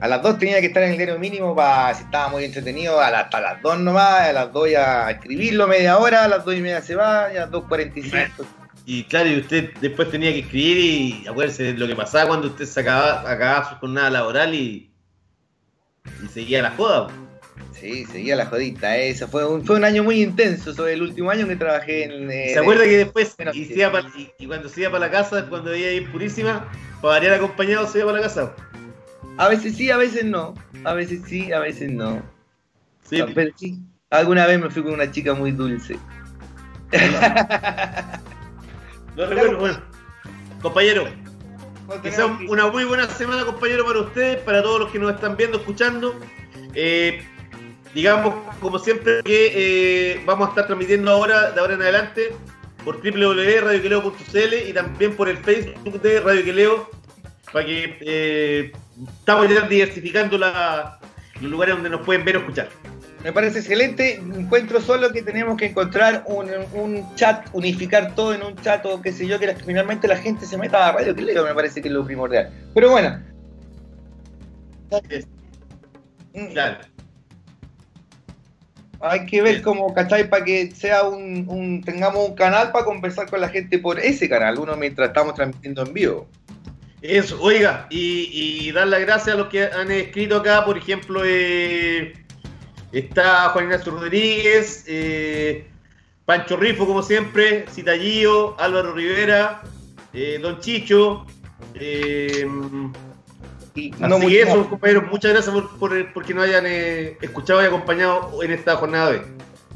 a las dos tenía que estar en el diario mínimo para si estaba muy entretenido. A la- hasta las dos nomás. A las dos ya a escribirlo media hora. A las dos y media se va. Y a las dos cuarenta y cinco. Y claro, y usted después tenía que escribir y acuérdese de lo que pasaba cuando usted se acababa, acababa su jornada laboral y, y seguía la joda. Sí, seguía la jodita. Eso fue un, fue un año muy intenso. Fue el último año que trabajé en. eh, ¿Se acuerda que después, Bueno, y, sí. se iba pa- y- y cuando se iba para la casa, cuando veía ir purísima, para variar acompañado, se iba para la casa? A veces sí, a veces no. A veces sí, a veces no. Sí, Ah, Pero sí, alguna vez me fui con una chica muy dulce. lo recuerdo, bueno. Compañero, No que sea una muy buena semana, compañero, para ustedes, para todos los que nos están viendo, escuchando. Eh, digamos, como siempre, que eh, vamos a estar transmitiendo ahora, de ahora en adelante, por www.radioqueleo.cl y también por el Facebook de Radio Queleo, para que eh, estamos ya diversificando la- los lugares donde nos pueden ver o escuchar. Me parece excelente. Encuentro solo que tenemos que encontrar un, un chat, unificar todo en un chat o qué sé yo, que finalmente la gente se meta a Radio que leo, me parece que es lo primordial. Pero bueno. Mm, Claro. Hay que ver cómo, ¿cachai? Para que sea un, un- tengamos un canal para conversar con la gente por ese canal, uno mientras estamos transmitiendo en vivo. Eso, oiga, y, y dar las gracias a los que han escrito acá, por ejemplo, eh, está Juan Ignacio Rodríguez, eh, Pancho Rifo, como siempre, Citallío, Álvaro Rivera, eh, Don Chicho, Y así no que mucho eso, compañeros, muchas gracias por, por, porque nos hayan escuchado y acompañado en esta jornada de.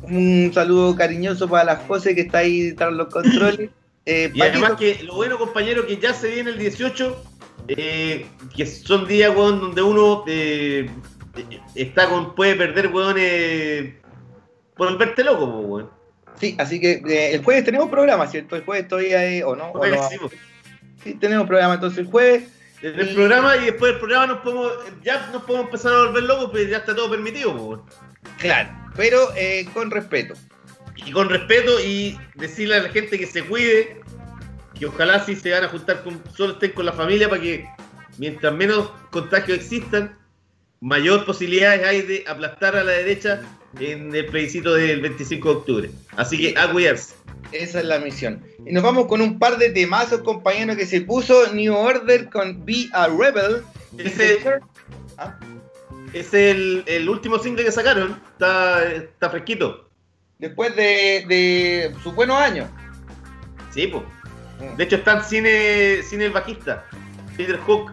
Un saludo cariñoso para la José que está ahí tras los controles. Eh, Y además que lo bueno, compañero, que ya se viene el 18, eh, que son días, weón, donde uno eh, está con, puede perder, weón, por verte loco, weón. Sí, así que el jueves tenemos programa, ¿cierto? El jueves estoy ahí, o no. ¿O no? sí, pues. Tenemos programa entonces el jueves. El programa y después del programa nos podemos, ya nos podemos empezar a volver locos, pero ya está todo permitido, pues. Claro, pero eh, con respeto. Y con respeto y decirle a la gente que se cuide, que ojalá si se van a juntar con, solo estén con la familia para que mientras menos contagios existan, mayor posibilidades hay de aplastar a la derecha en el plebiscito del 25 de octubre. Así que a cuidarse. Esa es la misión. Y nos vamos con un par de temazos, compañeros, que se puso New Order con Be a Rebel. Ese- Ah, Es el, el último single que sacaron, está, está fresquito. Después de, de sus buenos años. Sí, pues. De hecho están sin, eh, sin el bajista, Peter Hook.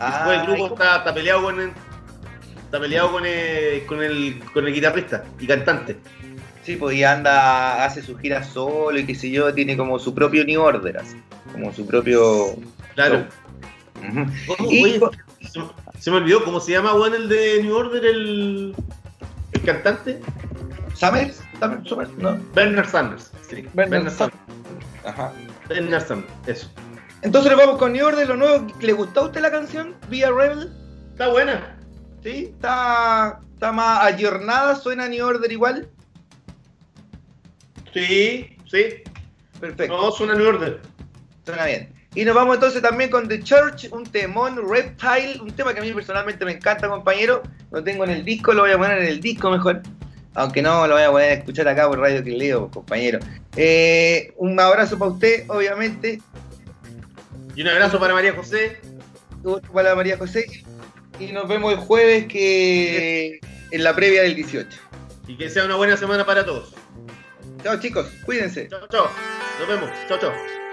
Ah, Después el grupo está, está peleado con el, está peleado con el, con el con el guitarrista y cantante. Sí, pues y anda, hace sus giras solo y qué sé yo, tiene como su propio New Order, así, como su propio... Claro. Ujú. ¿Cómo, Y- oye, se, se me olvidó cómo se llama weón el de New Order, el, el cantante. ¿Summers? ¿Summers? ¿Summers? ¿No? Bernard Sanders. Sí, Bernard Bernard Sanders. Ajá. Bernard Sanders, eso. Entonces nos vamos con New Order, lo nuevo. ¿Le gustó a usted la canción? Be a Rebel. Está buena. ¿Sí? Está, está más ayornada, suena New Order igual. Sí, sí. Perfecto. No, suena New Order. Suena bien. Y nos vamos entonces también con The Church, un temón, Reptile, un tema que a mí personalmente me encanta, compañero. Lo tengo en el disco, lo voy a poner en el disco mejor. Aunque no lo voy a poder escuchar acá por Radio que leo, compañero. Eh, un abrazo para usted, obviamente. Y un abrazo para María José. Otro para María José. Y nos vemos el jueves que en la previa del 18. Y que sea una buena semana para todos. Chao chicos, cuídense. Chao, chao. Nos vemos. Chao, chao.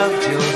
loved you.